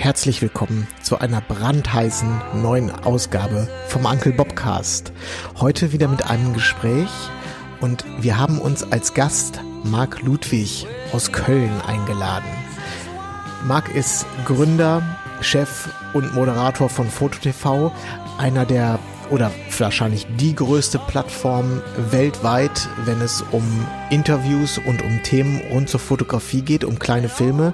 herzlich willkommen zu einer brandheißen neuen Ausgabe vom Uncle Bobcast. Heute wieder mit einem Gespräch und wir haben uns als Gast Marc Ludwig aus Köln eingeladen. Marc ist Gründer, Chef und Moderator von FotoTV, einer der oder wahrscheinlich die größte Plattform weltweit, wenn es um Interviews und um Themen rund zur Fotografie geht, um kleine Filme.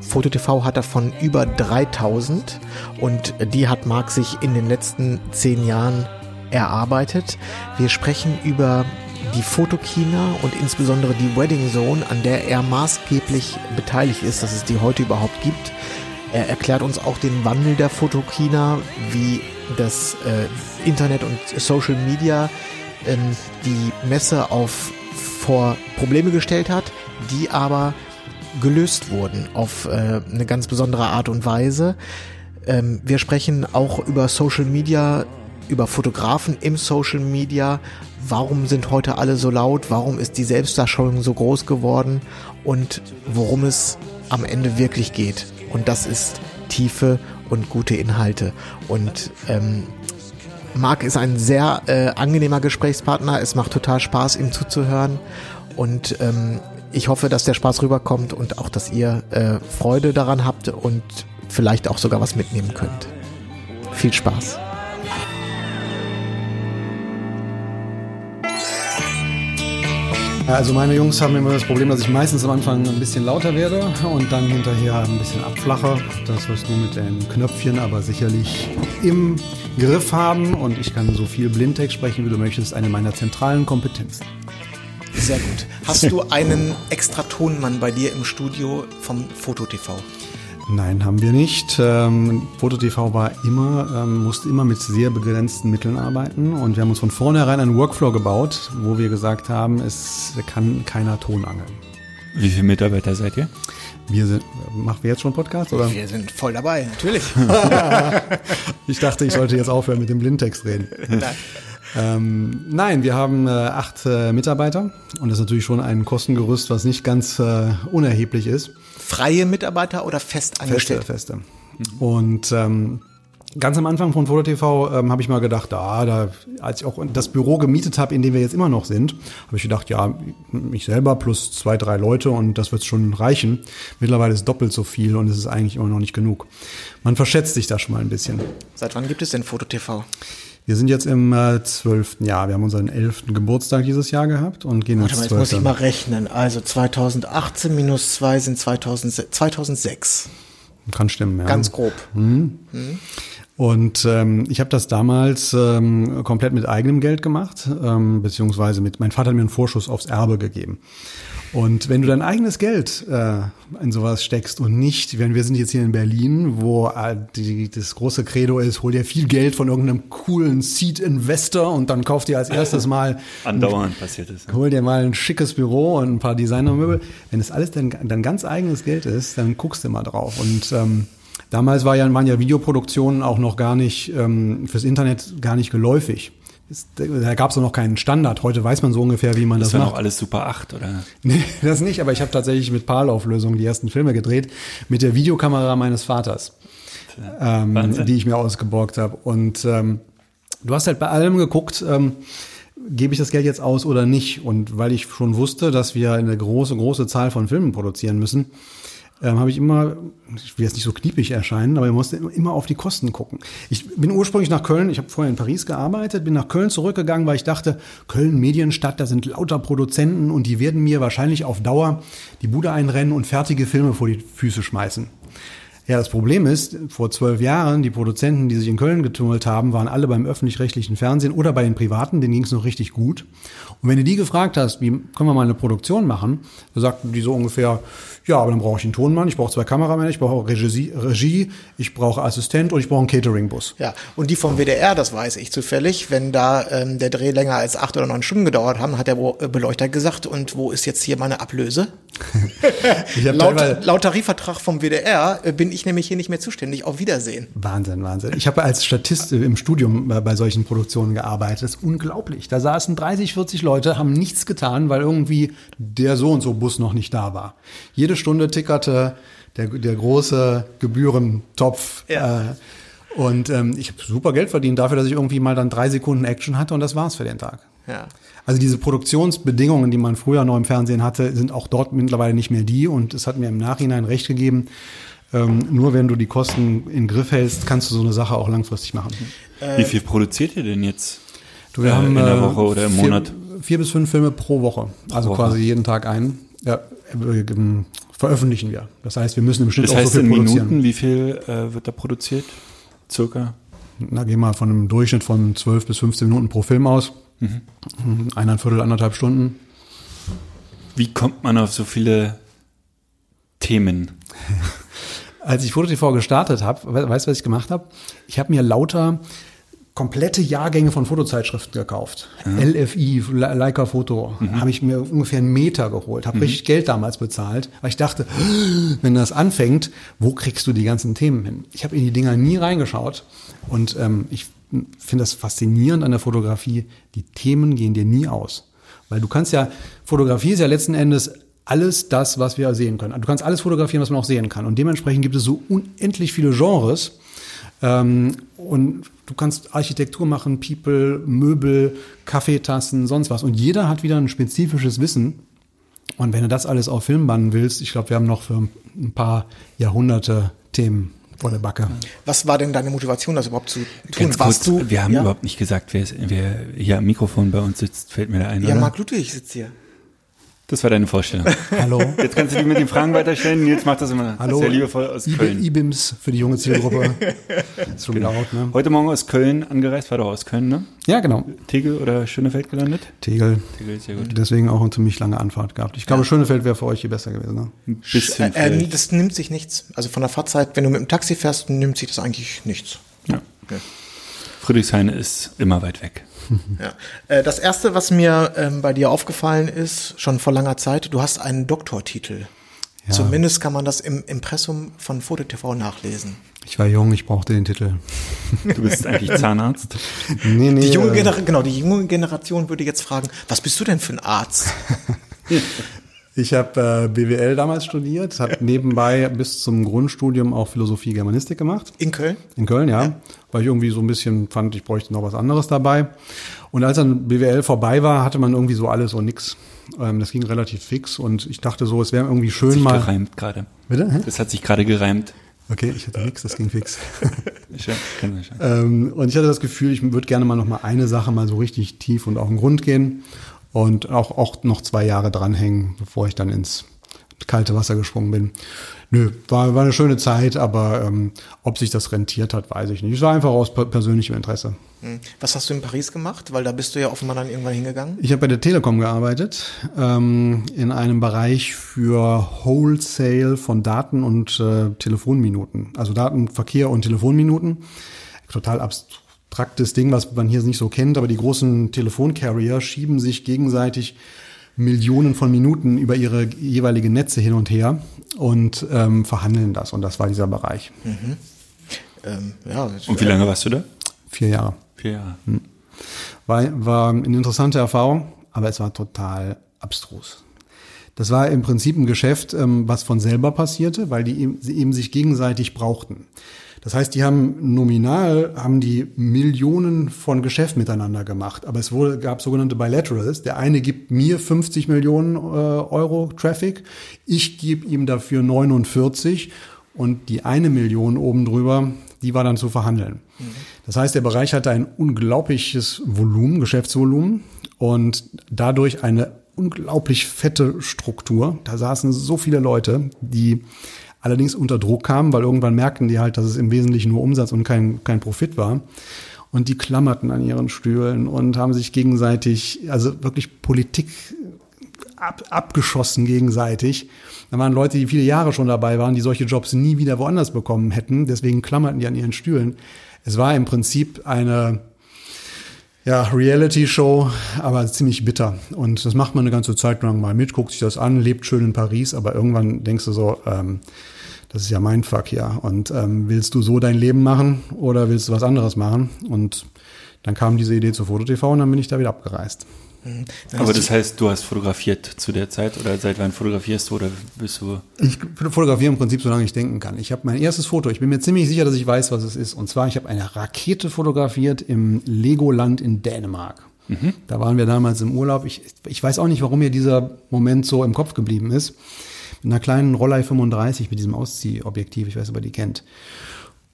FotoTV hat davon über 3000 und die hat Marc sich in den letzten zehn Jahren erarbeitet. Wir sprechen über die Fotokina und insbesondere die Wedding Zone, an der er maßgeblich beteiligt ist, dass es die heute überhaupt gibt. Er erklärt uns auch den Wandel der Fotokina, wie das äh, Internet und Social Media ähm, die Messe auf vor Probleme gestellt hat, die aber gelöst wurden auf äh, eine ganz besondere Art und Weise. Ähm, wir sprechen auch über Social Media, über Fotografen im Social Media. Warum sind heute alle so laut? Warum ist die Selbstdarstellung so groß geworden? Und worum es am Ende wirklich geht. Und das ist Tiefe und gute Inhalte. Und ähm, Marc ist ein sehr äh, angenehmer Gesprächspartner. Es macht total Spaß, ihm zuzuhören. Und ähm, ich hoffe, dass der Spaß rüberkommt und auch, dass ihr äh, Freude daran habt und vielleicht auch sogar was mitnehmen könnt. Viel Spaß. Also meine Jungs haben immer das Problem, dass ich meistens am Anfang ein bisschen lauter werde und dann hinterher ein bisschen abflache. Das wirst du mit den Knöpfchen aber sicherlich im Griff haben und ich kann so viel Blindtext sprechen, wie du möchtest, eine meiner zentralen Kompetenzen. Sehr gut. Hast du einen extra Tonmann bei dir im Studio vom FotoTV? Nein, haben wir nicht. Ähm, FotoTV war immer, ähm, musste immer mit sehr begrenzten Mitteln arbeiten und wir haben uns von vornherein einen Workflow gebaut, wo wir gesagt haben, es kann keiner Ton angeln. Wie viele Mitarbeiter seid ihr? Wir sind, machen wir jetzt schon Podcast oder? Wir sind voll dabei, natürlich. ich dachte, ich sollte jetzt aufhören mit dem Blindtext reden. Nein. Ähm, nein, wir haben äh, acht äh, Mitarbeiter und das ist natürlich schon ein Kostengerüst, was nicht ganz äh, unerheblich ist. Freie Mitarbeiter oder fest angestellt? Feste, feste. Und ähm, ganz am Anfang von FotoTV ähm, habe ich mal gedacht, ah, da, als ich auch das Büro gemietet habe, in dem wir jetzt immer noch sind, habe ich gedacht, ja, mich selber plus zwei, drei Leute und das wird schon reichen. Mittlerweile ist doppelt so viel und es ist eigentlich immer noch nicht genug. Man verschätzt sich da schon mal ein bisschen. Seit wann gibt es denn FotoTV? Wir sind jetzt im äh, zwölften äh, Jahr. Wir haben unseren elften Geburtstag dieses Jahr gehabt und gehen Warte ins zwölfte. Jetzt muss ich mal rechnen. Also 2018 minus 2 sind 2000, 2006. Kann stimmen, ja. Ganz grob. Mhm. Mhm. Und ähm, ich habe das damals ähm, komplett mit eigenem Geld gemacht, ähm, beziehungsweise mit, mein Vater hat mir einen Vorschuss aufs Erbe gegeben. Und wenn du dein eigenes Geld äh, in sowas steckst und nicht, wenn wir sind jetzt hier in Berlin, wo äh, die, das große Credo ist, hol dir viel Geld von irgendeinem coolen Seed-Investor und dann kauf dir als erstes mal andauernd passiert ist. Hol dir mal ein schickes Büro und ein paar Designermöbel. Wenn das alles dein, dein ganz eigenes Geld ist, dann guckst du mal drauf. Und ähm, damals war ja, waren ja Videoproduktionen auch noch gar nicht ähm, fürs Internet gar nicht geläufig. Ist, da gab es noch keinen Standard. Heute weiß man so ungefähr, wie man das, das macht. Das war noch alles Super 8, oder? Nee, das nicht, aber ich habe tatsächlich mit PAL-Auflösung die ersten Filme gedreht, mit der Videokamera meines Vaters, ähm, die ich mir ausgeborgt habe. Und ähm, du hast halt bei allem geguckt, ähm, gebe ich das Geld jetzt aus oder nicht? Und weil ich schon wusste, dass wir eine große, große Zahl von Filmen produzieren müssen, ähm, habe ich immer, ich will jetzt nicht so kniepig erscheinen, aber ich musste immer auf die Kosten gucken. Ich bin ursprünglich nach Köln, ich habe vorher in Paris gearbeitet, bin nach Köln zurückgegangen, weil ich dachte, Köln Medienstadt, da sind lauter Produzenten und die werden mir wahrscheinlich auf Dauer die Bude einrennen und fertige Filme vor die Füße schmeißen. Ja, das Problem ist, vor zwölf Jahren, die Produzenten, die sich in Köln getummelt haben, waren alle beim öffentlich-rechtlichen Fernsehen oder bei den Privaten, denen ging es noch richtig gut. Und wenn du die gefragt hast, wie können wir mal eine Produktion machen, da sagten die so ungefähr, ja, aber dann brauche ich einen Tonmann, ich brauche zwei Kameramänner, ich brauche Regie, Regie ich brauche Assistent und ich brauche einen Cateringbus. Ja, und die vom WDR, das weiß ich zufällig, wenn da ähm, der Dreh länger als acht oder neun Stunden gedauert haben, hat der äh, Beleuchter gesagt, und wo ist jetzt hier meine Ablöse? laut, laut Tarifvertrag vom WDR äh, bin ich nämlich hier nicht mehr zuständig. Auf Wiedersehen. Wahnsinn, Wahnsinn. Ich habe als Statist im Studium bei, bei solchen Produktionen gearbeitet. Das ist unglaublich. Da saßen 30, 40 Leute, haben nichts getan, weil irgendwie der so und so Bus noch nicht da war. Jede Stunde tickerte der, der große Gebührentopf. Ja. Äh, und ähm, ich habe super Geld verdient dafür, dass ich irgendwie mal dann drei Sekunden Action hatte und das war's für den Tag. Ja. Also diese Produktionsbedingungen, die man früher noch im Fernsehen hatte, sind auch dort mittlerweile nicht mehr die. Und es hat mir im Nachhinein recht gegeben. Ähm, nur wenn du die Kosten in den Griff hältst, kannst du so eine Sache auch langfristig machen. Wie viel produziert ihr denn jetzt? Du, wir Äh, haben in der äh, Woche oder im vier, Monat? Vier bis fünf Filme pro Woche. Also Woche. quasi jeden Tag einen. Ja, äh, ähm, veröffentlichen wir. Das heißt, wir müssen im Schnitt Das auch heißt so viel in produzieren. Minuten, wie viel äh, wird da produziert? Circa? Na, gehen wir von einem Durchschnitt von 12 bis 15 Minuten pro Film aus. Mhm. Eineinviertel, anderthalb Stunden. Wie kommt man auf so viele Themen? Als ich FotoTV gestartet habe, we weißt du, was ich gemacht habe? Ich habe mir lauter komplette Jahrgänge von Fotozeitschriften gekauft. LFI, Le- Leica Foto, habe ich mir ungefähr einen Meter geholt, habe richtig Geld damals bezahlt, weil ich dachte, wenn das anfängt, wo kriegst du die ganzen Themen hin? Ich habe in die Dinger nie reingeschaut und ähm, ich finde das faszinierend an der Fotografie, die Themen gehen dir nie aus. Weil du kannst ja, Fotografie ist ja letzten Endes alles das, was wir sehen können. Du kannst alles fotografieren, was man auch sehen kann. Und dementsprechend gibt es so unendlich viele Genres. Ähm, und du kannst Architektur machen, People, Möbel, Kaffeetassen, sonst was. Und jeder hat wieder ein spezifisches Wissen. Und wenn du das alles auf Film bannen willst, ich glaube, wir haben noch für ein paar Jahrhunderte Themen vor der Backe. Was war denn deine Motivation, das überhaupt zu tun? Ganz kurz, du, wir haben ja? überhaupt nicht gesagt, wer, ist, wer hier am Mikrofon bei uns sitzt, fällt mir da ein, Ja, oder? Marc Ludwig sitzt hier. Das war deine Vorstellung. Hallo. Jetzt kannst du die mit den Fragen weiterstellen. Nils macht das immer Hallo. sehr liebevoll aus IB Köln. IBIMS für die junge Zielgruppe. Ist schon wieder out, ne? Heute Morgen aus Köln angereist, war doch aus Köln, ne? Ja, genau. Tegel oder Schönefeld gelandet? Tegel. Tegel, sehr gut. Deswegen auch eine ziemlich lange Anfahrt gehabt. Ich glaube, Schönefeld wäre für euch hier besser gewesen. Ne? Ein bisschen Äh, äh, das nimmt sich nichts. Also von der Fahrzeit, wenn du mit dem Taxi fährst, nimmt sich das eigentlich nichts. ja. Friedrichshain ist immer weit weg. Ja. Äh, Das erste, was mir ähm, bei dir aufgefallen ist, schon vor langer Zeit, du hast einen Doktortitel. Ja. Zumindest kann man das im Impressum von FotoTV nachlesen. Ich war jung, ich brauchte den Titel. Du bist eigentlich Zahnarzt. Nee, nee. Die junge, äh, Gener genau, die junge Generation würde jetzt fragen, was bist du denn für ein Arzt? Ich habe äh, BWL damals studiert, habe nebenbei bis zum Grundstudium auch Philosophie Germanistik gemacht. In Köln? In Köln, ja. Weil ich irgendwie so ein bisschen fand, ich bräuchte noch was anderes dabei. Und als dann BWL vorbei war, hatte man irgendwie so alles und nix. Ähm, das ging relativ fix und ich dachte so, es wäre irgendwie schön sich mal. gereimt gerade. Bitte? Hä? Das hat sich gerade gereimt. Okay, ich hatte nix, das ging fix. Ja, kann ich. Ähm, und ich hatte das Gefühl, ich würde gerne mal noch mal eine Sache mal so richtig tief und auf den Grund gehen und auch, auch noch zwei Jahre dranhängen, bevor ich dann ins kalte Wasser gesprungen bin. Nö, war, war eine schöne Zeit, aber ähm, ob sich das rentiert hat, weiß ich nicht. Es war einfach aus per persönlichem Interesse. Hm. Was hast du in Paris gemacht? Weil da bist du ja offenbar dann irgendwann hingegangen. Ich habe bei der Telekom gearbeitet, ähm, in einem Bereich für Wholesale von Daten und äh, Telefonminuten. Also Datenverkehr und Telefonminuten. Total abstraktes Ding, was man hier nicht so kennt, aber die großen Telefoncarrier schieben sich gegenseitig Millionen von Minuten über ihre jeweiligen Netze hin und her und ähm, verhandeln das. Und das war dieser Bereich. Ähm, ja, Und wie lange warst du da? Vier Jahre. Vier Jahre. War, war eine interessante Erfahrung, aber es war total abstrus. Das war im Prinzip ein Geschäft, ähm, was von selber passierte, weil die sie eben sich gegenseitig brauchten. Das heißt, die haben nominal haben die Millionen von Geschäft miteinander gemacht, aber es wurde, gab sogenannte Bilaterals. Der eine gibt mir 50 Millionen äh, Euro Traffic, ich gebe ihm dafür 49 und die eine Million oben drüber, die war dann zu verhandeln. Das heißt, der Bereich hatte ein unglaubliches Volumen, Geschäftsvolumen und dadurch eine unglaublich fette Struktur. Da saßen so viele Leute, die allerdings unter Druck kamen, weil irgendwann merkten die halt, dass es im Wesentlichen nur Umsatz und kein, kein Profit war. Und die klammerten an ihren Stühlen und haben sich gegenseitig, also wirklich Politik ab, abgeschossen gegenseitig. Da waren Leute, die viele Jahre schon dabei waren, die solche Jobs nie wieder woanders bekommen hätten. Deswegen klammerten die an ihren Stühlen. Es war im Prinzip eine ja, Reality-Show, aber ziemlich bitter. Und das macht man eine ganze Zeit lang mal mit, guckt sich das an, lebt schön in Paris, aber irgendwann denkst du so, ähm, das ist ja mein Fuck, ja. Und ähm, willst du so dein Leben machen oder willst du was anderes machen? Und dann kam diese Idee zu FotoTV und dann bin ich da wieder abgereist. Mhm. Aber das heißt, du hast fotografiert zu der Zeit oder seit wann fotografierst du oder bist du? Ich fotografiere im Prinzip, solange ich denken kann. Ich habe mein erstes Foto, ich bin mir ziemlich sicher, dass ich weiß, was es ist. Und zwar, ich habe eine Rakete fotografiert im Legoland in Dänemark. Mhm. Da waren wir damals im Urlaub. Ich, ich weiß auch nicht, warum mir dieser Moment so im Kopf geblieben ist. Mit einer kleinen Rollei 35 mit diesem Ausziehobjektiv, ich weiß, ob ihr die kennt.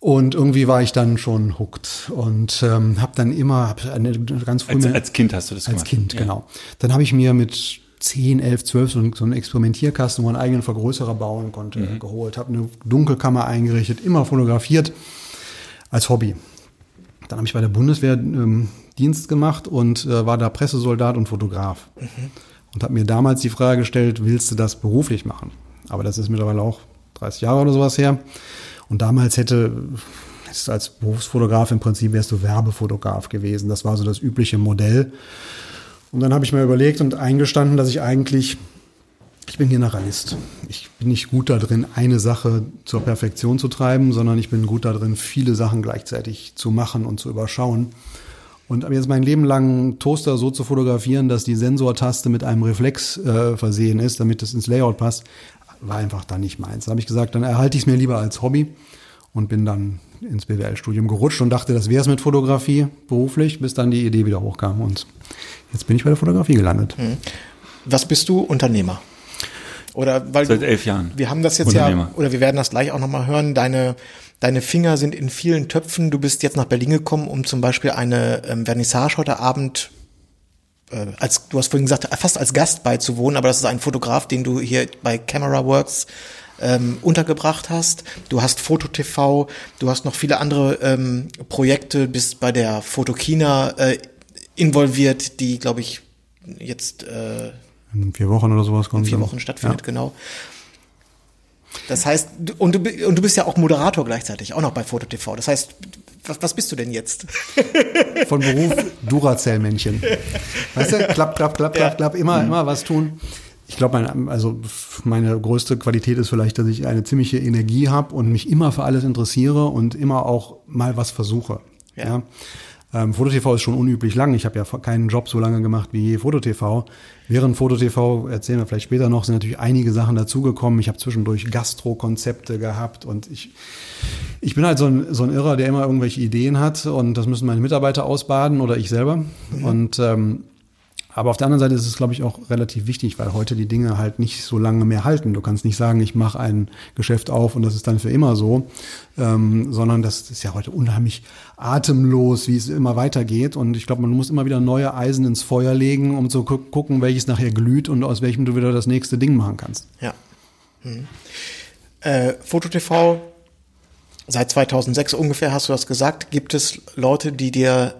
Und irgendwie war ich dann schon hooked und ähm, habe dann immer hab eine ganz früh als, als Kind hast du das gemacht? Als Kind, ja. genau. Dann habe ich mir mit 10, 11, 12 so, so einen Experimentierkasten, wo man einen eigenen Vergrößerer bauen konnte, mhm. geholt, habe eine Dunkelkammer eingerichtet, immer fotografiert als Hobby. Dann habe ich bei der Bundeswehr ähm, Dienst gemacht und äh, war da Pressesoldat und Fotograf. Mhm. Und habe mir damals die Frage gestellt, willst du das beruflich machen? Aber das ist mittlerweile auch 30 Jahre oder sowas her. Und damals hätte als Berufsfotograf im Prinzip wärst du Werbefotograf gewesen. Das war so das übliche Modell. Und dann habe ich mir überlegt und eingestanden, dass ich eigentlich, ich bin Generalist. Ich bin nicht gut da drin, eine Sache zur Perfektion zu treiben, sondern ich bin gut da drin, viele Sachen gleichzeitig zu machen und zu überschauen. Und jetzt mein Leben lang Toaster so zu fotografieren, dass die Sensortaste mit einem Reflex äh, versehen ist, damit es ins Layout passt, war einfach dann nicht meins. Da habe ich gesagt, dann erhalte ich es mir lieber als Hobby und bin dann ins BWL-Studium gerutscht und dachte, das wäre es mit Fotografie beruflich, bis dann die Idee wieder hochkam. Und jetzt bin ich bei der Fotografie gelandet. Mhm. Was bist du? Unternehmer? Oder weil seit elf Jahren. Wir haben das jetzt ja, oder wir werden das gleich auch nochmal hören. Deine Deine Finger sind in vielen Töpfen. Du bist jetzt nach Berlin gekommen, um zum Beispiel eine ähm, Vernissage heute Abend äh, als du hast vorhin gesagt, fast als Gast beizuwohnen, aber das ist ein Fotograf, den du hier bei Camera Works ähm, untergebracht hast. Du hast Foto TV, du hast noch viele andere ähm, Projekte, bist bei der Fotokina äh, involviert, die, glaube ich, jetzt äh, in vier Wochen oder sowas kommt. In vier Wochen stattfindet, ja. genau. Das heißt, und du, und du bist ja auch Moderator gleichzeitig, auch noch bei Foto TV. Das heißt, was, was bist du denn jetzt? Von Beruf Duracell-Männchen. Weißt du, klapp, klapp, klapp, klapp, klapp, immer, mhm. immer was tun. Ich glaube, mein, also meine größte Qualität ist vielleicht, dass ich eine ziemliche Energie habe und mich immer für alles interessiere und immer auch mal was versuche. Ja. ja? Ähm, FotoTV ist schon unüblich lang. Ich habe ja keinen Job so lange gemacht wie FotoTV. Während FotoTV, erzählen wir vielleicht später noch, sind natürlich einige Sachen dazugekommen. Ich habe zwischendurch Gastro-Konzepte gehabt und ich, ich bin halt so ein, so ein Irrer, der immer irgendwelche Ideen hat und das müssen meine Mitarbeiter ausbaden oder ich selber. Mhm. Und ähm, aber auf der anderen Seite ist es, glaube ich, auch relativ wichtig, weil heute die Dinge halt nicht so lange mehr halten. Du kannst nicht sagen, ich mache ein Geschäft auf und das ist dann für immer so, ähm, sondern das ist ja heute unheimlich atemlos, wie es immer weitergeht. Und ich glaube, man muss immer wieder neue Eisen ins Feuer legen, um zu gucken, welches nachher glüht und aus welchem du wieder das nächste Ding machen kannst. Ja. Hm. Äh, FotoTV, seit 2006 ungefähr hast du das gesagt. Gibt es Leute, die dir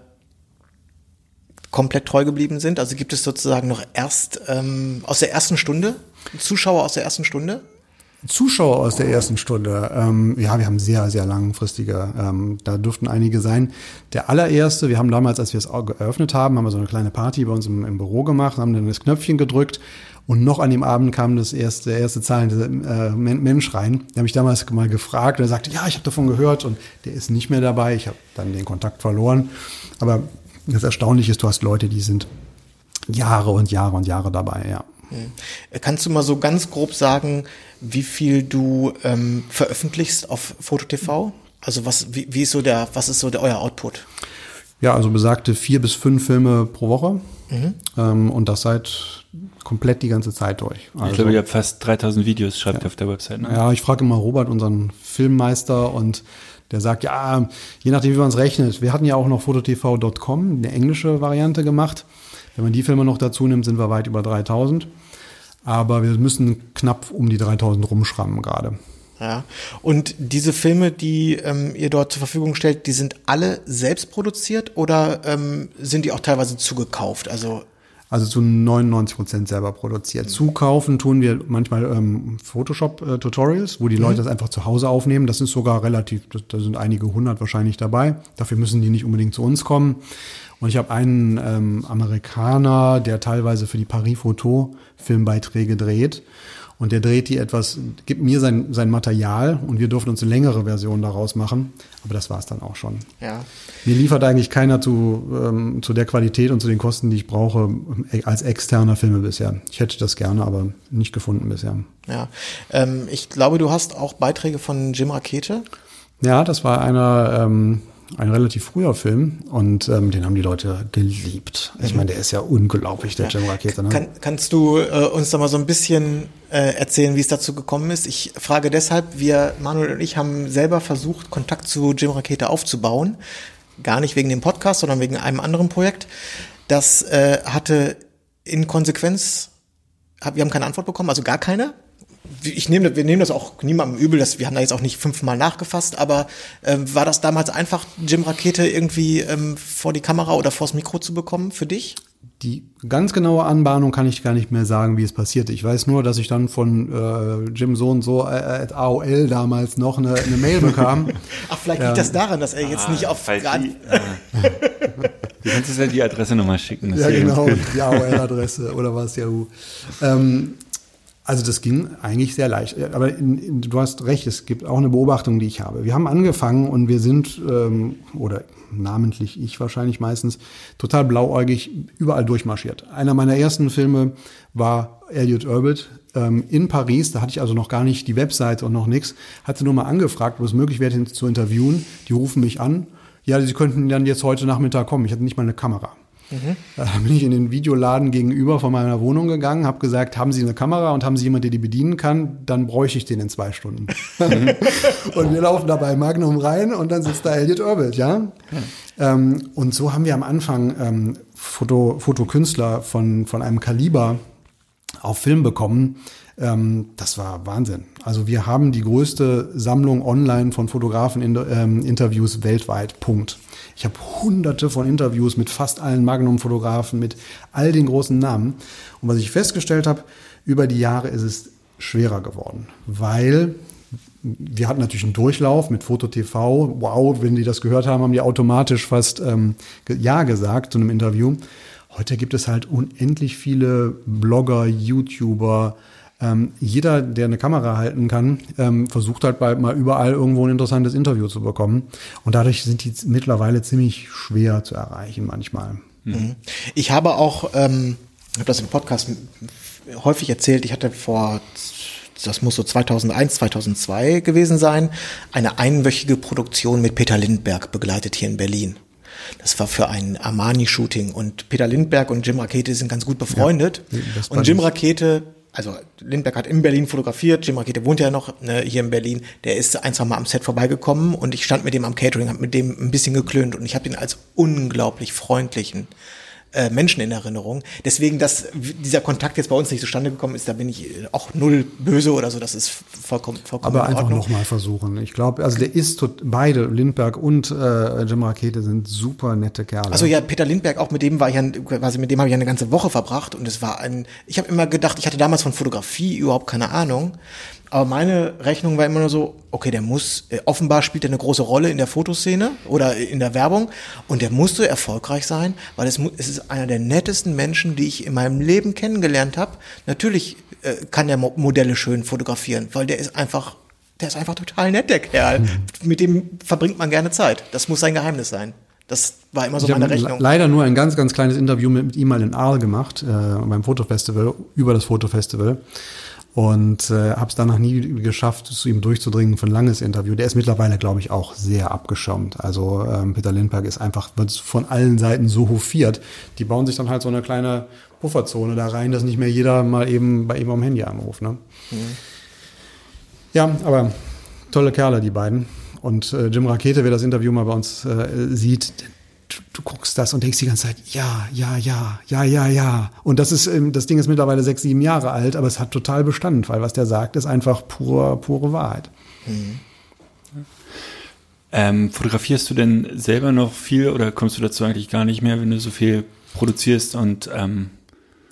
komplett treu geblieben sind? Also gibt es sozusagen noch erst ähm, aus der ersten Stunde, Zuschauer aus der ersten Stunde? Zuschauer aus der ersten Stunde. Ähm, ja, wir haben sehr, sehr langfristige. Ähm, da dürften einige sein. Der allererste, wir haben damals, als wir es geöffnet haben, haben wir so eine kleine Party bei uns im, im Büro gemacht, haben dann das Knöpfchen gedrückt und noch an dem Abend kam das erste, der erste zahlende äh, Mensch rein. Der habe ich damals mal gefragt und er sagte, ja, ich habe davon gehört und der ist nicht mehr dabei. Ich habe dann den Kontakt verloren. Aber das Erstaunliche ist, du hast Leute, die sind Jahre und Jahre und Jahre dabei, ja. Hm. Kannst du mal so ganz grob sagen, wie viel du ähm, veröffentlichst auf FotoTV? Also was, wie, wie ist so der, was ist so der euer Output? Ja, also besagte vier bis fünf Filme pro Woche. Mhm. Ähm, und das seit komplett die ganze Zeit durch. Also, ich glaube, ihr habt fast 3000 Videos, schreibt ja. ihr auf der Website. Ne? Ja, ich frage immer Robert, unseren Filmmeister, und der sagt, ja, je nachdem, wie man es rechnet. Wir hatten ja auch noch fototv.com, eine englische Variante gemacht. Wenn man die Filme noch dazu nimmt, sind wir weit über 3000. Aber wir müssen knapp um die 3000 rumschrammen gerade. Ja. Und diese Filme, die ähm, ihr dort zur Verfügung stellt, die sind alle selbst produziert oder ähm, sind die auch teilweise zugekauft? Also also zu 99 Prozent selber produziert. Mhm. Zukaufen tun wir manchmal ähm, Photoshop-Tutorials, wo die mhm. Leute das einfach zu Hause aufnehmen. Das ist sogar relativ, da sind einige hundert wahrscheinlich dabei. Dafür müssen die nicht unbedingt zu uns kommen. Und ich habe einen ähm, Amerikaner, der teilweise für die Paris Photo Filmbeiträge dreht. Und der dreht die etwas, gibt mir sein, sein Material und wir durften uns eine längere Version daraus machen. Aber das war es dann auch schon. Ja. Mir liefert eigentlich keiner zu, ähm, zu der Qualität und zu den Kosten, die ich brauche, äh, als externer Filme bisher. Ich hätte das gerne, aber nicht gefunden bisher. Ja. Ähm, ich glaube, du hast auch Beiträge von Jim Rakete. Ja, das war einer, ähm, ein relativ früher Film und ähm, den haben die Leute geliebt. Ich meine, der ist ja unglaublich, der Jim Rakete. Ne? Kann, kannst du äh, uns da mal so ein bisschen äh, erzählen, wie es dazu gekommen ist? Ich frage deshalb, wir, Manuel und ich, haben selber versucht, Kontakt zu Jim Rakete aufzubauen. Gar nicht wegen dem Podcast, sondern wegen einem anderen Projekt. Das äh, hatte in Konsequenz, wir haben keine Antwort bekommen, also gar keine ich nehme, wir nehmen das auch niemandem übel, dass wir haben da jetzt auch nicht fünfmal nachgefasst, aber äh, war das damals einfach, Jim Rakete irgendwie ähm, vor die Kamera oder vors Mikro zu bekommen für dich? Die ganz genaue Anbahnung kann ich gar nicht mehr sagen, wie es passierte. Ich weiß nur, dass ich dann von äh, Jim so und so äh, at AOL damals noch eine, eine Mail bekam. Ach, vielleicht liegt das daran, dass er jetzt ah, nicht auf gerade. Äh, du kannst es ja die Adresse nochmal schicken. Ja, genau, die AOL-Adresse oder was, Yahoo. Ähm, also das ging eigentlich sehr leicht. Aber in, in, du hast recht, es gibt auch eine Beobachtung, die ich habe. Wir haben angefangen und wir sind, ähm, oder namentlich ich wahrscheinlich meistens, total blauäugig überall durchmarschiert. Einer meiner ersten Filme war Elliot Erbit ähm, in Paris. Da hatte ich also noch gar nicht die Website und noch nichts. Hatte nur mal angefragt, wo es möglich wäre, ihn zu interviewen. Die rufen mich an. Ja, sie könnten dann jetzt heute Nachmittag kommen. Ich hatte nicht mal eine Kamera. Mhm. Da bin ich in den Videoladen gegenüber von meiner Wohnung gegangen, habe gesagt, haben Sie eine Kamera und haben Sie jemanden, der die bedienen kann, dann bräuchte ich den in zwei Stunden. Mhm. und wir laufen dabei Magnum rein und dann sitzt da Elliot Orbit, ja. Mhm. Ähm, und so haben wir am Anfang ähm, Foto, Fotokünstler von, von einem Kaliber auf Film bekommen. Ähm, das war Wahnsinn. Also wir haben die größte Sammlung online von Fotografen-Interviews ähm, weltweit. Punkt. Ich habe hunderte von Interviews mit fast allen Magnum-Fotografen, mit all den großen Namen. Und was ich festgestellt habe, über die Jahre ist es schwerer geworden, weil wir hatten natürlich einen Durchlauf mit Foto TV. Wow, wenn die das gehört haben, haben die automatisch fast ähm, Ja gesagt zu einem Interview. Heute gibt es halt unendlich viele Blogger, YouTuber, ähm, jeder, der eine Kamera halten kann, ähm, versucht halt bald mal überall irgendwo ein interessantes Interview zu bekommen. Und dadurch sind die mittlerweile ziemlich schwer zu erreichen manchmal. Mhm. Ich habe auch, ähm, ich habe das im Podcast häufig erzählt, ich hatte vor das muss so 2001, 2002 gewesen sein, eine einwöchige Produktion mit Peter Lindberg begleitet hier in Berlin. Das war für ein Armani-Shooting und Peter Lindberg und Jim Rakete sind ganz gut befreundet. Ja, und Jim Rakete also Lindbergh hat in Berlin fotografiert, Jim Rakete wohnt ja noch ne, hier in Berlin, der ist ein, zwei Mal am Set vorbeigekommen und ich stand mit dem am Catering, habe mit dem ein bisschen geklönt und ich habe ihn als unglaublich freundlichen, äh, Menschen in Erinnerung. Deswegen, dass dieser Kontakt jetzt bei uns nicht zustande gekommen ist, da bin ich äh, auch null böse oder so. Das ist vollkommen, vollkommen Aber einfach nochmal versuchen. Ich glaube, also der ist tot, beide, Lindberg und äh, Jim Rakete, sind super nette Kerle. Also ja, Peter Lindberg, auch mit dem war ich ja, quasi mit dem habe ich ja eine ganze Woche verbracht und es war ein, ich habe immer gedacht, ich hatte damals von Fotografie überhaupt keine Ahnung. Aber meine Rechnung war immer nur so, okay, der muss, äh, offenbar spielt er eine große Rolle in der Fotoszene oder in der Werbung und der musste erfolgreich sein, weil es, es ist einer der nettesten Menschen, die ich in meinem Leben kennengelernt habe. Natürlich äh, kann der Mo Modelle schön fotografieren, weil der ist einfach, der ist einfach total nett, der Kerl. Mhm. Mit dem verbringt man gerne Zeit. Das muss sein Geheimnis sein. Das war immer so ich meine Rechnung. Leider nur ein ganz, ganz kleines Interview mit, mit ihm mal in Aal gemacht, äh, beim Fotofestival, über das Fotofestival und äh, habe es danach nie geschafft, zu ihm durchzudringen für ein langes Interview. Der ist mittlerweile, glaube ich, auch sehr abgeschirmt. Also ähm, Peter Lindbergh ist einfach wird von allen Seiten so hofiert. Die bauen sich dann halt so eine kleine Pufferzone da rein, dass nicht mehr jeder mal eben bei ihm am Handy anruft. Ne? Mhm. Ja, aber tolle Kerle, die beiden. Und äh, Jim Rakete, wer das Interview mal bei uns äh, sieht, du guckst das und denkst die ganze Zeit, ja, ja, ja, ja, ja, ja. Und das ist, ähm, das Ding ist mittlerweile sechs, sieben Jahre alt, aber es hat total Bestand, weil was der sagt, ist einfach pure, pure Wahrheit. Mhm. Ähm, fotografierst du denn selber noch viel oder kommst du dazu eigentlich gar nicht mehr, wenn du so viel produzierst und ähm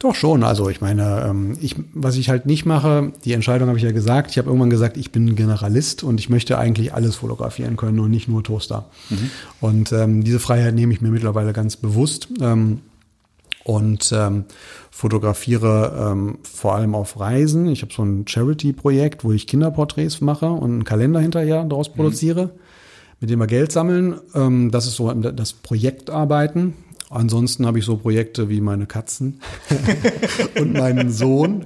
doch schon. Also ich meine, ähm, ich, was ich halt nicht mache, die Entscheidung habe ich ja gesagt. Ich habe irgendwann gesagt, ich bin Generalist und ich möchte eigentlich alles fotografieren können und nicht nur Toaster. Mhm. Und ähm, diese Freiheit nehme ich mir mittlerweile ganz bewusst. Ähm, und ähm, fotografiere ähm, vor allem auf Reisen. Ich habe so ein Charity-Projekt, wo ich Kinderporträts mache und einen Kalender hinterher daraus mhm. produziere, mit dem wir Geld sammeln. Ähm, das ist so das Projektarbeiten. Ansonsten habe ich so Projekte wie meine Katzen und meinen Sohn.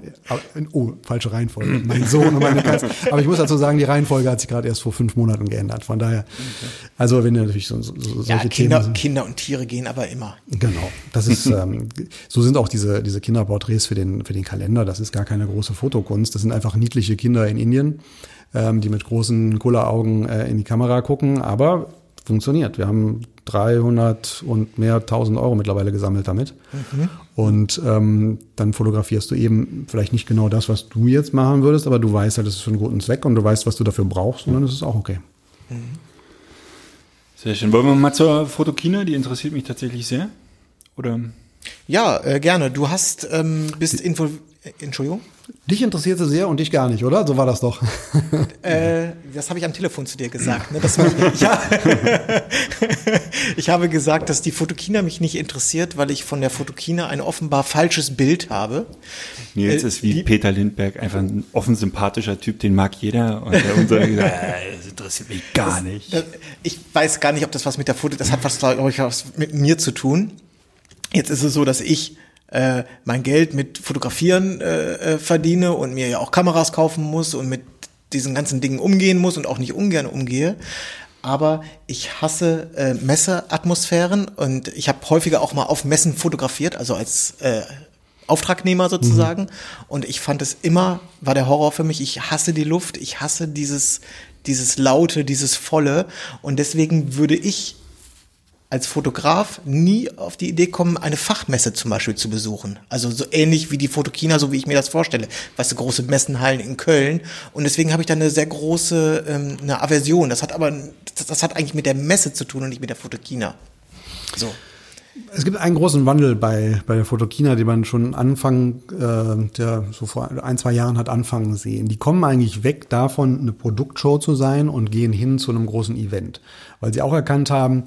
Oh, falsche Reihenfolge. Mein Sohn und meine Katzen. Aber ich muss dazu sagen, die Reihenfolge hat sich gerade erst vor fünf Monaten geändert. Von daher, also wenn natürlich so, so solche ja, Kinder, Themen Kinder und Tiere gehen aber immer. Genau. Das ist, ähm, so sind auch diese, diese Kinderporträts für den, für den Kalender. Das ist gar keine große Fotokunst. Das sind einfach niedliche Kinder in Indien, ähm, die mit großen Kulleraugen äh, in die Kamera gucken. Aber funktioniert. Wir haben 300 und mehr 1000 Euro mittlerweile gesammelt damit. Mhm. Und ähm, dann fotografierst du eben vielleicht nicht genau das, was du jetzt machen würdest, aber du weißt halt, das ist für einen guten Zweck und du weißt, was du dafür brauchst und dann ist es auch okay. Mhm. Sehr schön. Wollen wir mal zur Fotokina? Die interessiert mich tatsächlich sehr. Oder? Ja, äh, gerne. Du hast ähm, bist info Entschuldigung? Dich interessiert sie sehr und dich gar nicht, oder? So war das doch. Äh, das habe ich am Telefon zu dir gesagt. Ne? Mich, ja, ich habe gesagt, dass die Fotokina mich nicht interessiert, weil ich von der Fotokina ein offenbar falsches Bild habe. Nils äh, ist wie die, Peter Lindberg, einfach ein offen sympathischer Typ, den mag jeder. Und der unsere gesagt, äh, das interessiert mich gar das, nicht. Das, ich weiß gar nicht, ob das was mit der Foto, das hat was, glaube ich, was mit mir zu tun. Jetzt ist es so, dass ich äh, mein Geld mit Fotografieren äh, äh, verdiene und mir ja auch Kameras kaufen muss und mit diesen ganzen Dingen umgehen muss und auch nicht ungern umgehe. Aber ich hasse äh, Messeatmosphären und ich habe häufiger auch mal auf Messen fotografiert, also als äh, Auftragnehmer sozusagen. Mhm. Und ich fand es immer, war der Horror für mich. Ich hasse die Luft, ich hasse dieses, dieses Laute, dieses Volle. Und deswegen würde ich als Fotograf nie auf die Idee kommen, eine Fachmesse zum Beispiel zu besuchen. Also so ähnlich wie die Fotokina, so wie ich mir das vorstelle. Weißt du, große Messenhallen in Köln. Und deswegen habe ich da eine sehr große ähm, eine Aversion. Das hat aber, das, das hat eigentlich mit der Messe zu tun und nicht mit der Fotokina. So. Es gibt einen großen Wandel bei, bei der Fotokina, den man schon Anfang, äh, der so vor ein, zwei Jahren hat anfangen sehen. Die kommen eigentlich weg davon, eine Produktshow zu sein und gehen hin zu einem großen Event. Weil sie auch erkannt haben,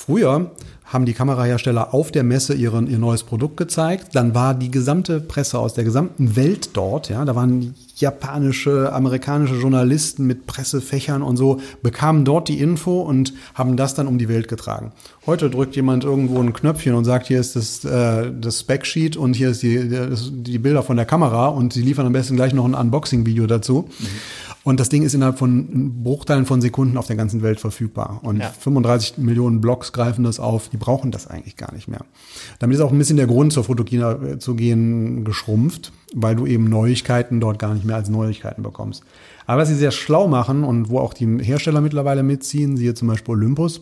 Früher haben die Kamerahersteller auf der Messe ihren, ihr neues Produkt gezeigt. Dann war die gesamte Presse aus der gesamten Welt dort. Ja, da waren japanische, amerikanische Journalisten mit Pressefächern und so, bekamen dort die Info und haben das dann um die Welt getragen. Heute drückt jemand irgendwo ein Knöpfchen und sagt, hier ist das, äh, das Specsheet und hier ist die, die Bilder von der Kamera und sie liefern am besten gleich noch ein Unboxing-Video dazu. Mhm. Und das Ding ist innerhalb von Bruchteilen von Sekunden auf der ganzen Welt verfügbar. Und ja. 35 Millionen Blogs greifen das auf. Die brauchen das eigentlich gar nicht mehr. Damit ist auch ein bisschen der Grund, zur Fotokina äh, zu gehen, geschrumpft, weil du eben Neuigkeiten dort gar nicht mehr als Neuigkeiten bekommst. Aber was sie sehr schlau machen und wo auch die Hersteller mittlerweile mitziehen, siehe zum Beispiel Olympus,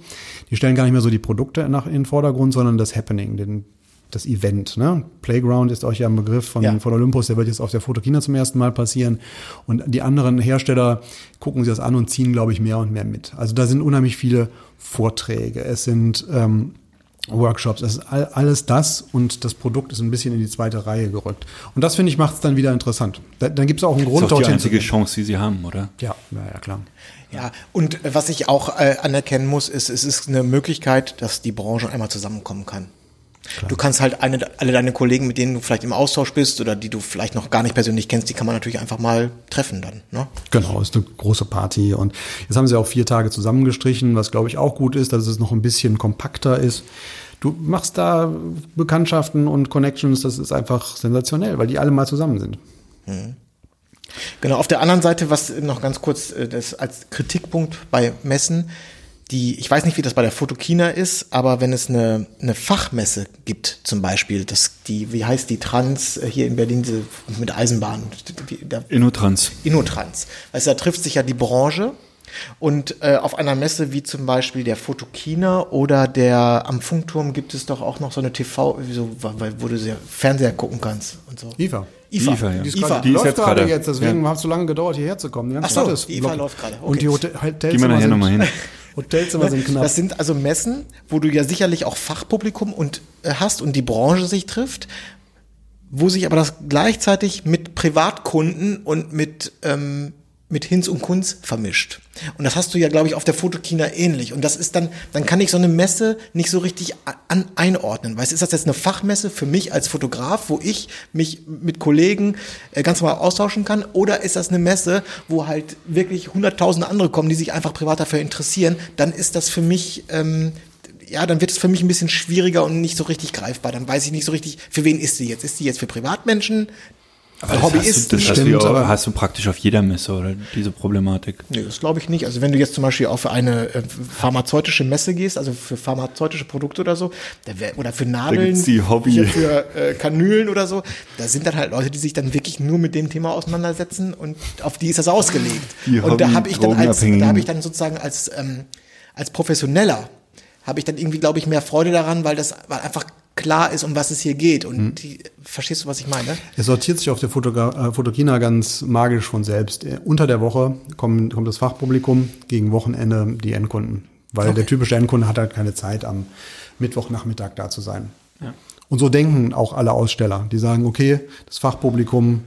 die stellen gar nicht mehr so die Produkte nach in den Vordergrund, sondern das Happening, den, das Event. Ne? Playground ist euch ja ein Begriff von, ja. von Olympus, der wird jetzt auf der Fotokina zum ersten Mal passieren. Und die anderen Hersteller gucken sich das an und ziehen, glaube ich, mehr und mehr mit. Also da sind unheimlich viele Vorträge. Es sind ähm, Workshops, es ist alles das und das Produkt ist ein bisschen in die zweite Reihe gerückt. Und das, finde ich, macht es dann wieder interessant. Da, dann gibt es auch einen Grund, das ist auch die einzige Chance, die sie haben, oder? Ja, ja, ja klar. Ja, und was ich auch äh, anerkennen muss, ist, es ist eine Möglichkeit, dass die Branche einmal zusammenkommen kann. Klar. Du kannst halt eine, alle deine Kollegen, mit denen du vielleicht im Austausch bist oder die du vielleicht noch gar nicht persönlich kennst, die kann man natürlich einfach mal treffen dann. Ne? Genau, ist eine große Party und jetzt haben sie auch vier Tage zusammengestrichen, was glaube ich auch gut ist, dass es noch ein bisschen kompakter ist. Du machst da Bekanntschaften und Connections, das ist einfach sensationell, weil die alle mal zusammen sind. Mhm. Genau, auf der anderen Seite, was noch ganz kurz äh, das als Kritikpunkt bei Messen, die, ich weiß nicht, wie das bei der Fotokina ist, aber wenn es eine, eine Fachmesse gibt, zum Beispiel, das, die, wie heißt die Trans äh, hier in Berlin, diese, mit Eisenbahn? Innotrans. Innotrans. Also da trifft sich ja die Branche und äh, auf einer Messe wie zum Beispiel der Fotokina oder der am Funkturm gibt es doch auch noch so eine TV, so, wo du sehr Fernseher gucken kannst und so. IFA. IFA, IFA, ja. Die, ist IFA. die läuft jetzt gerade jetzt, deswegen ja. hat es so lange gedauert, hierher zu kommen. Die ganze Ach so, IFA läuft gerade. Okay. Und die Hotel Hotels Gehen wir nachher nochmal hin. Hotelzimmer sind knapp. Das sind also Messen, wo du ja sicherlich auch Fachpublikum und äh, hast und die Branche sich trifft, wo sich aber das gleichzeitig mit Privatkunden und mit ähm, mit Hinz und Kunz vermischt. Und das hast du ja, glaube ich, auf der Fotokina ähnlich. Und das ist dann, dann kann ich so eine Messe nicht so richtig an, einordnen. Weißt, ist das jetzt eine Fachmesse für mich als Fotograf, wo ich mich mit Kollegen äh, ganz normal austauschen kann? Oder ist das eine Messe, wo halt wirklich hunderttausende andere kommen, die sich einfach privat dafür interessieren? Dann ist das für mich, ähm, ja, dann wird es für mich ein bisschen schwieriger und nicht so richtig greifbar. Dann weiß ich nicht so richtig, für wen ist sie jetzt? Ist sie jetzt für Privatmenschen? Aber das Hobbyisten. Hast du, das stimmt, hast, du, aber hast du praktisch auf jeder Messe oder diese Problematik? Nee, das glaube ich nicht. Also wenn du jetzt zum Beispiel auch für eine äh, pharmazeutische Messe gehst, also für pharmazeutische Produkte oder so, wär, oder für Nadeln, für äh, Kanülen oder so, da sind dann halt Leute, die sich dann wirklich nur mit dem Thema auseinandersetzen und auf die ist das ausgelegt. Die und da habe ich dann als, da habe ich dann sozusagen als ähm, als Professioneller habe ich dann irgendwie, glaube ich, mehr Freude daran, weil das weil einfach klar ist, um was es hier geht. Und mhm. die, verstehst du, was ich meine? Es sortiert sich auf der Fotogra äh, Fotokina ganz magisch von selbst. Äh, unter der Woche kommt, kommt das Fachpublikum, gegen Wochenende die Endkunden. Weil okay. der typische Endkunde hat halt keine Zeit, am Mittwochnachmittag da zu sein. Ja. Und so denken auch alle Aussteller. Die sagen, okay, das Fachpublikum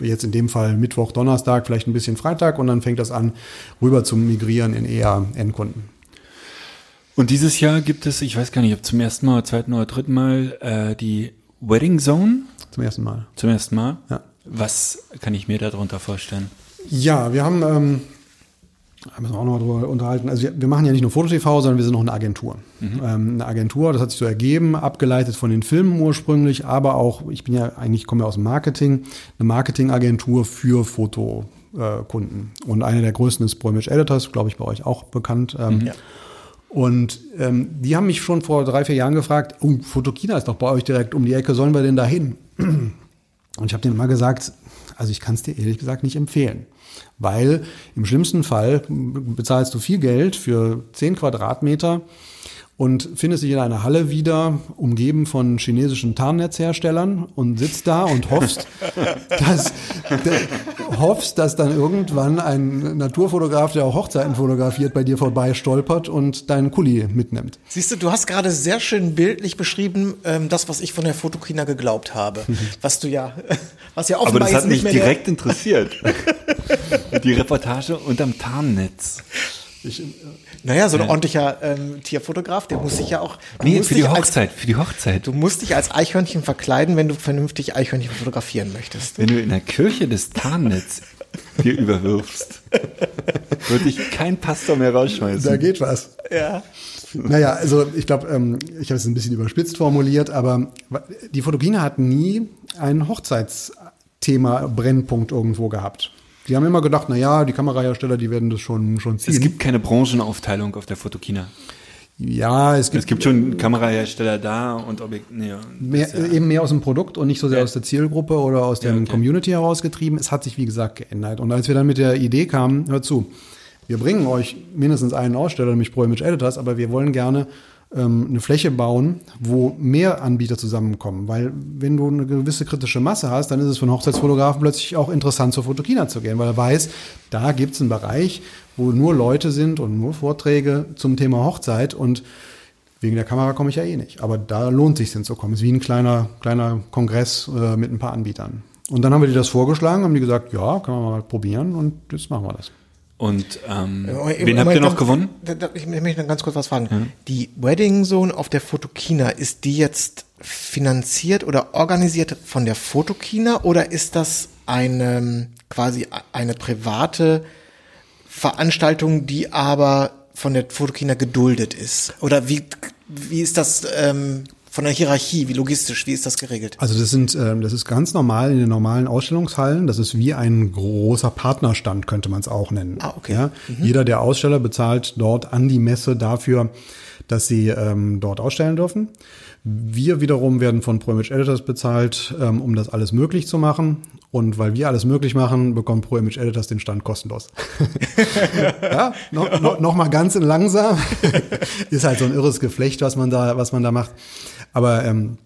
jetzt in dem Fall Mittwoch, Donnerstag, vielleicht ein bisschen Freitag und dann fängt das an, rüber zu migrieren in eher Endkunden. Und dieses Jahr gibt es, ich weiß gar nicht, ob zum ersten Mal, zweiten oder dritten Mal, äh, die Wedding Zone. Zum ersten Mal. Zum ersten Mal? Ja. Was kann ich mir darunter vorstellen? Ja, wir haben, ähm, da müssen wir auch noch mal drüber unterhalten. Also wir, wir machen ja nicht nur Foto-TV, sondern wir sind noch eine Agentur. Mhm. Ähm, eine Agentur, das hat sich so ergeben, abgeleitet von den Filmen ursprünglich, aber auch, ich bin ja eigentlich, komme ja aus dem Marketing, eine Marketingagentur für Fotokunden. Und eine der größten ist Proimage Editors, glaube ich, bei euch auch bekannt. Ähm, ja. Und ähm, die haben mich schon vor drei, vier Jahren gefragt, oh, Fotokina ist doch bei euch direkt um die Ecke, sollen wir denn da hin? Und ich habe denen mal gesagt, also ich kann es dir ehrlich gesagt nicht empfehlen. Weil im schlimmsten Fall bezahlst du viel Geld für zehn Quadratmeter und findest dich in einer Halle wieder, umgeben von chinesischen Tarnnetzherstellern und sitzt da und hoffst, dass, hoffst, dass dann irgendwann ein Naturfotograf, der auch Hochzeiten fotografiert, bei dir vorbei stolpert und deinen Kuli mitnimmt. Siehst du, du hast gerade sehr schön bildlich beschrieben, ähm, das, was ich von der Fotokina geglaubt habe. Was du ja, was ja offenbar Aber das hat mich direkt interessiert. Die Reportage unterm Tarnnetz. Ich, naja, so ein ja. ordentlicher ähm, Tierfotograf, der muss sich ja auch. Nee, für die Hochzeit, als, für die Hochzeit. Du musst dich als Eichhörnchen verkleiden, wenn du vernünftig Eichhörnchen fotografieren möchtest. Wenn du in der Kirche des Tarnnetz dir überwirfst, würde ich kein Pastor mehr rausschmeißen. Da geht was. Ja. Naja, also ich glaube, ähm, ich habe es ein bisschen überspitzt formuliert, aber die Fotogene hat nie ein Hochzeitsthema Brennpunkt irgendwo gehabt. Die haben immer gedacht, na ja, die Kamerahersteller, die werden das schon, schon ziehen. Es gibt keine Branchenaufteilung auf der Fotokina. Ja, es gibt, es gibt schon Kamerahersteller da und Objekt, nee, mehr, ja. eben mehr aus dem Produkt und nicht so sehr ja. aus der Zielgruppe oder aus der ja, okay. Community herausgetrieben. Es hat sich, wie gesagt, geändert. Und als wir dann mit der Idee kamen, hört zu, wir bringen euch mindestens einen Aussteller, nämlich Pro Image Editors, aber wir wollen gerne eine Fläche bauen, wo mehr Anbieter zusammenkommen. Weil wenn du eine gewisse kritische Masse hast, dann ist es für einen Hochzeitsfotografen plötzlich auch interessant, zur Fotokina zu gehen, weil er weiß, da gibt es einen Bereich, wo nur Leute sind und nur Vorträge zum Thema Hochzeit und wegen der Kamera komme ich ja eh nicht. Aber da lohnt sich hinzukommen. Es ist wie ein kleiner, kleiner Kongress äh, mit ein paar Anbietern. Und dann haben wir dir das vorgeschlagen, haben die gesagt, ja, können wir mal probieren und jetzt machen wir das. Und ähm, äh, wen habt ihr noch gewonnen? Ich möchte noch ganz kurz was fragen. Mhm. Die Wedding Zone auf der Fotokina, ist die jetzt finanziert oder organisiert von der Fotokina oder ist das eine quasi eine private Veranstaltung, die aber von der Fotokina geduldet ist? Oder wie, wie ist das ähm, von der Hierarchie, wie logistisch, wie ist das geregelt? Also das sind, ähm, das ist ganz normal in den normalen Ausstellungshallen. Das ist wie ein großer Partnerstand, könnte man es auch nennen. Ah, okay. Ja? Mhm. Jeder der Aussteller bezahlt dort an die Messe dafür, dass sie ähm, dort ausstellen dürfen. Wir wiederum werden von ProImage Editors bezahlt, ähm, um das alles möglich zu machen. Und weil wir alles möglich machen, bekommt ProImage Editors den Stand kostenlos. ja, noch, noch, noch mal ganz langsam. ist halt so ein irres Geflecht, was man da, was man da macht. Aber ähm,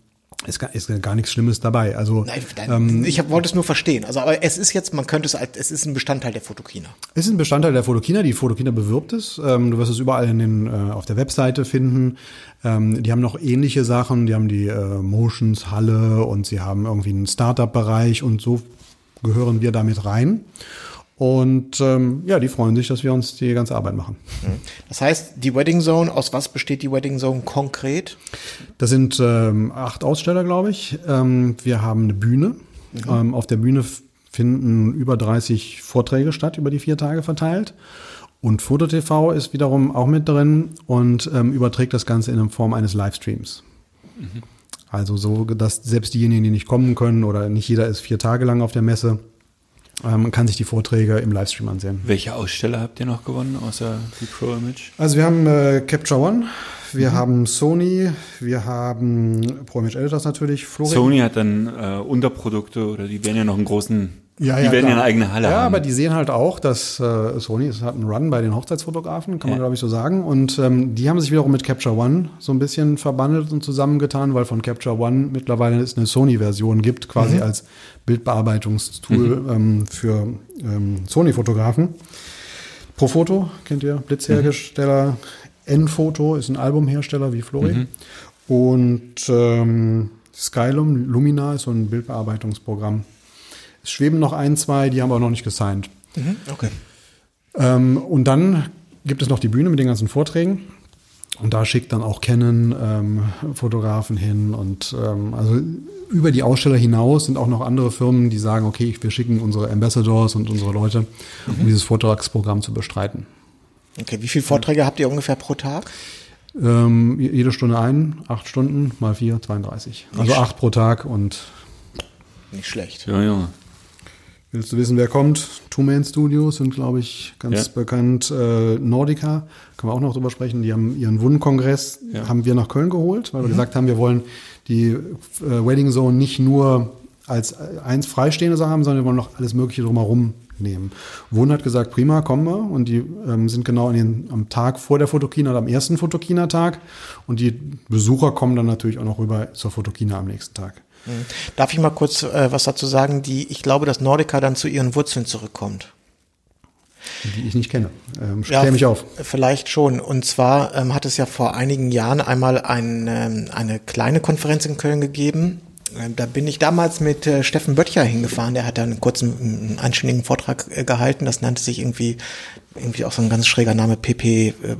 ist gar, ist gar nichts Schlimmes dabei. Also nein, nein, ähm, ich hab, wollte es nur verstehen. Also, aber es ist jetzt, man könnte es, als, es ist ein Bestandteil der Fotokina. Es ist ein Bestandteil der Fotokina. Die Fotokina bewirbt es. Ähm, du wirst es überall in den, äh, auf der Webseite finden. Ähm, die haben noch ähnliche Sachen. Die haben die äh, Motions Halle und sie haben irgendwie einen Startup-Bereich und so gehören wir damit rein. Und ähm, ja, die freuen sich, dass wir uns die ganze Arbeit machen. Das heißt, die Wedding Zone, aus was besteht die Wedding Zone konkret? Das sind ähm, acht Aussteller, glaube ich. Ähm, wir haben eine Bühne. Mhm. Ähm, auf der Bühne finden über 30 Vorträge statt, über die vier Tage verteilt. Und FotoTV ist wiederum auch mit drin und ähm, überträgt das Ganze in Form eines Livestreams. Mhm. Also so, dass selbst diejenigen, die nicht kommen können oder nicht jeder ist vier Tage lang auf der Messe, man ähm, kann sich die Vorträge im Livestream ansehen. Welche Aussteller habt ihr noch gewonnen, außer die Pro Image? Also wir haben äh, Capture One, wir mhm. haben Sony, wir haben Pro Image Editors natürlich, Florian. Sony hat dann äh, Unterprodukte oder die werden ja noch einen großen ja, die ja, werden ja eine eigene Halle ja, haben. aber die sehen halt auch, dass äh, Sony es hat einen Run bei den Hochzeitsfotografen, kann man glaube ich so sagen. Und ähm, die haben sich wiederum mit Capture One so ein bisschen verbandelt und zusammengetan, weil von Capture One mittlerweile es eine Sony-Version gibt, quasi mhm. als Bildbearbeitungstool mhm. ähm, für ähm, Sony-Fotografen. Profoto kennt ihr, Blitzhersteller. Mhm. N-Photo ist ein Albumhersteller wie Flori. Mhm. Und ähm, Skylum, Lumina ist so ein Bildbearbeitungsprogramm. Es schweben noch ein, zwei, die haben wir noch nicht gesigned. Mhm, okay. Ähm, und dann gibt es noch die Bühne mit den ganzen Vorträgen. Und da schickt dann auch Canon ähm, Fotografen hin. Und ähm, also über die Aussteller hinaus sind auch noch andere Firmen, die sagen, okay, wir schicken unsere Ambassadors und unsere Leute, um mhm. dieses Vortragsprogramm zu bestreiten. Okay, wie viele Vorträge ja. habt ihr ungefähr pro Tag? Ähm, jede Stunde ein, acht Stunden mal vier, 32. Nicht also acht pro Tag und. Nicht schlecht. Ja, ja. Willst du wissen, wer kommt? Two-Man Studios sind, glaube ich, ganz ja. bekannt. Äh, Nordica, können wir auch noch drüber sprechen. Die haben ihren Wundenkongress, ja. haben wir nach Köln geholt, weil wir mhm. gesagt haben, wir wollen die äh, Wedding Zone nicht nur als eins freistehende Sache haben, sondern wir wollen noch alles Mögliche drumherum nehmen. Wund hat gesagt, prima, kommen wir. Und die ähm, sind genau den, am Tag vor der Fotokina, am ersten Fotokina-Tag. Und die Besucher kommen dann natürlich auch noch rüber zur Fotokina am nächsten Tag. Mhm. Darf ich mal kurz äh, was dazu sagen? Die, ich glaube, dass Nordica dann zu ihren Wurzeln zurückkommt. Die ich nicht kenne. Ähm, ja, mich auf. Vielleicht schon. Und zwar ähm, hat es ja vor einigen Jahren einmal ein, ähm, eine kleine Konferenz in Köln gegeben. Ähm, da bin ich damals mit äh, Steffen Böttcher hingefahren. Der hat da einen kurzen, einen einstündigen Vortrag äh, gehalten. Das nannte sich irgendwie irgendwie auch so ein ganz schräger Name, PP, äh, äh,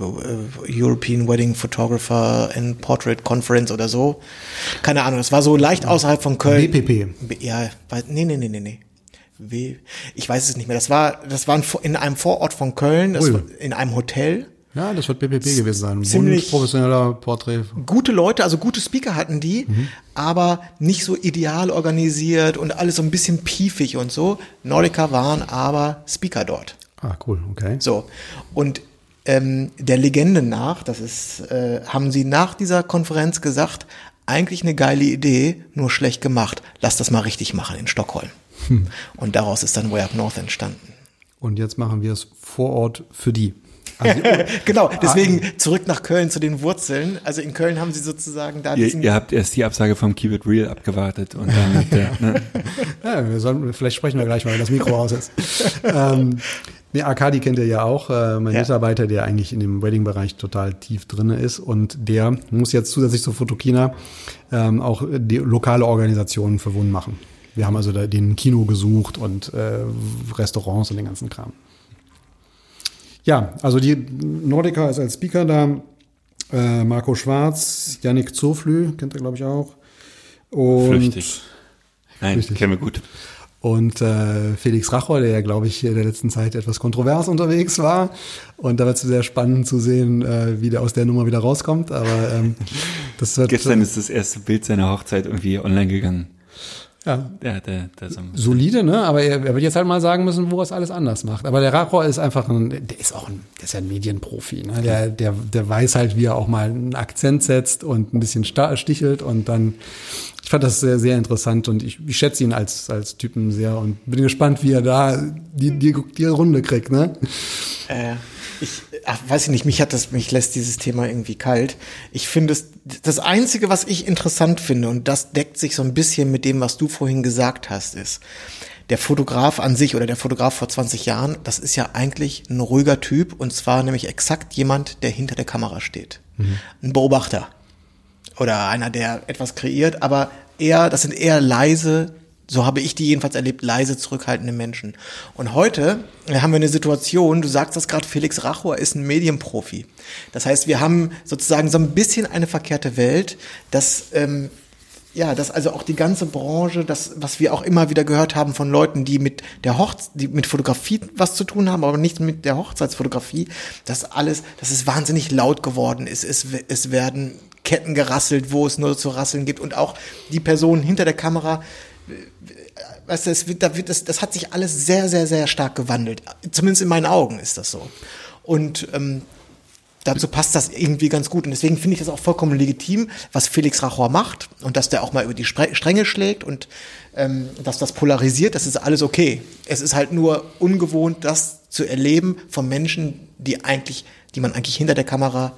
European Wedding Photographer and Portrait Conference oder so. Keine Ahnung, das war so leicht außerhalb von Köln. BPP. Ja, nee, nee, nee, nee, nee. W, ich weiß es nicht mehr. Das war, das war in einem Vorort von Köln, war in einem Hotel. Ja, das wird BPP gewesen sein. Ziemlich professioneller Porträt. Gute Leute, also gute Speaker hatten die, mhm. aber nicht so ideal organisiert und alles so ein bisschen piefig und so. Nordica waren aber Speaker dort. Ah, cool, okay. So. Und ähm, der Legende nach, das ist, äh, haben sie nach dieser Konferenz gesagt, eigentlich eine geile Idee, nur schlecht gemacht. Lass das mal richtig machen in Stockholm. Hm. Und daraus ist dann Way Up North entstanden. Und jetzt machen wir es vor Ort für die. Also, genau, deswegen zurück nach Köln zu den Wurzeln. Also in Köln haben sie sozusagen da diesen. Ihr, ihr habt erst die Absage vom Keep It Real abgewartet und dann der, ne? ja, wir sollen, vielleicht sprechen wir gleich mal, wenn das Mikro aus ist. ähm, Nee, Arkadi kennt ihr ja auch, äh, mein ja. Mitarbeiter, der eigentlich in dem Wedding-Bereich total tief drinne ist und der muss jetzt zusätzlich zu Fotokina ähm, auch die lokale Organisationen für Wunden machen. Wir haben also da den Kino gesucht und äh, Restaurants und den ganzen Kram. Ja, also die Nordica ist als Speaker da, äh, Marco Schwarz, Yannick Zoflü, kennt ihr glaube ich auch. Und Flüchtig. Nein, kennen wir gut. Und äh, Felix Rachor, der ja, glaube ich, in der letzten Zeit etwas kontrovers unterwegs war. Und da wird es sehr spannend zu sehen, äh, wie der aus der Nummer wieder rauskommt. Aber ähm, das wird. Gestern ist das erste Bild seiner Hochzeit irgendwie online gegangen. Ja. Der, der, der so Solide, ne? Aber er, er wird jetzt halt mal sagen müssen, wo er es alles anders macht. Aber der Rachor ist einfach ein, der ist auch ein, der ist ja ein Medienprofi, ne? Der, der, der weiß halt, wie er auch mal einen Akzent setzt und ein bisschen stichelt und dann, ich fand das sehr, sehr interessant und ich, ich schätze ihn als, als Typen sehr und bin gespannt, wie er da die, die, die Runde kriegt, ne? Äh ich ach, weiß ich nicht, mich hat das, mich lässt dieses Thema irgendwie kalt. Ich finde es, das Einzige, was ich interessant finde, und das deckt sich so ein bisschen mit dem, was du vorhin gesagt hast, ist, der Fotograf an sich oder der Fotograf vor 20 Jahren, das ist ja eigentlich ein ruhiger Typ und zwar nämlich exakt jemand, der hinter der Kamera steht. Mhm. Ein Beobachter. Oder einer, der etwas kreiert, aber eher, das sind eher leise, so habe ich die jedenfalls erlebt, leise zurückhaltende Menschen. Und heute haben wir eine Situation, du sagst das gerade, Felix Rachor ist ein Medienprofi. Das heißt, wir haben sozusagen so ein bisschen eine verkehrte Welt, dass ähm, ja, dass also auch die ganze Branche, das, was wir auch immer wieder gehört haben von Leuten, die mit der Hochz die mit Fotografie was zu tun haben, aber nicht mit der Hochzeitsfotografie, dass alles, dass es wahnsinnig laut geworden ist. Es, es werden Ketten gerasselt, wo es nur zu rasseln gibt und auch die Personen hinter der Kamera, weißt du, es wird, da wird, das, das hat sich alles sehr, sehr, sehr stark gewandelt. Zumindest in meinen Augen ist das so. Und ähm, dazu passt das irgendwie ganz gut. Und deswegen finde ich das auch vollkommen legitim, was Felix Rachor macht und dass der auch mal über die Stränge schlägt und ähm, dass das polarisiert, das ist alles okay. Es ist halt nur ungewohnt, das zu erleben von Menschen, die eigentlich, die man eigentlich hinter der Kamera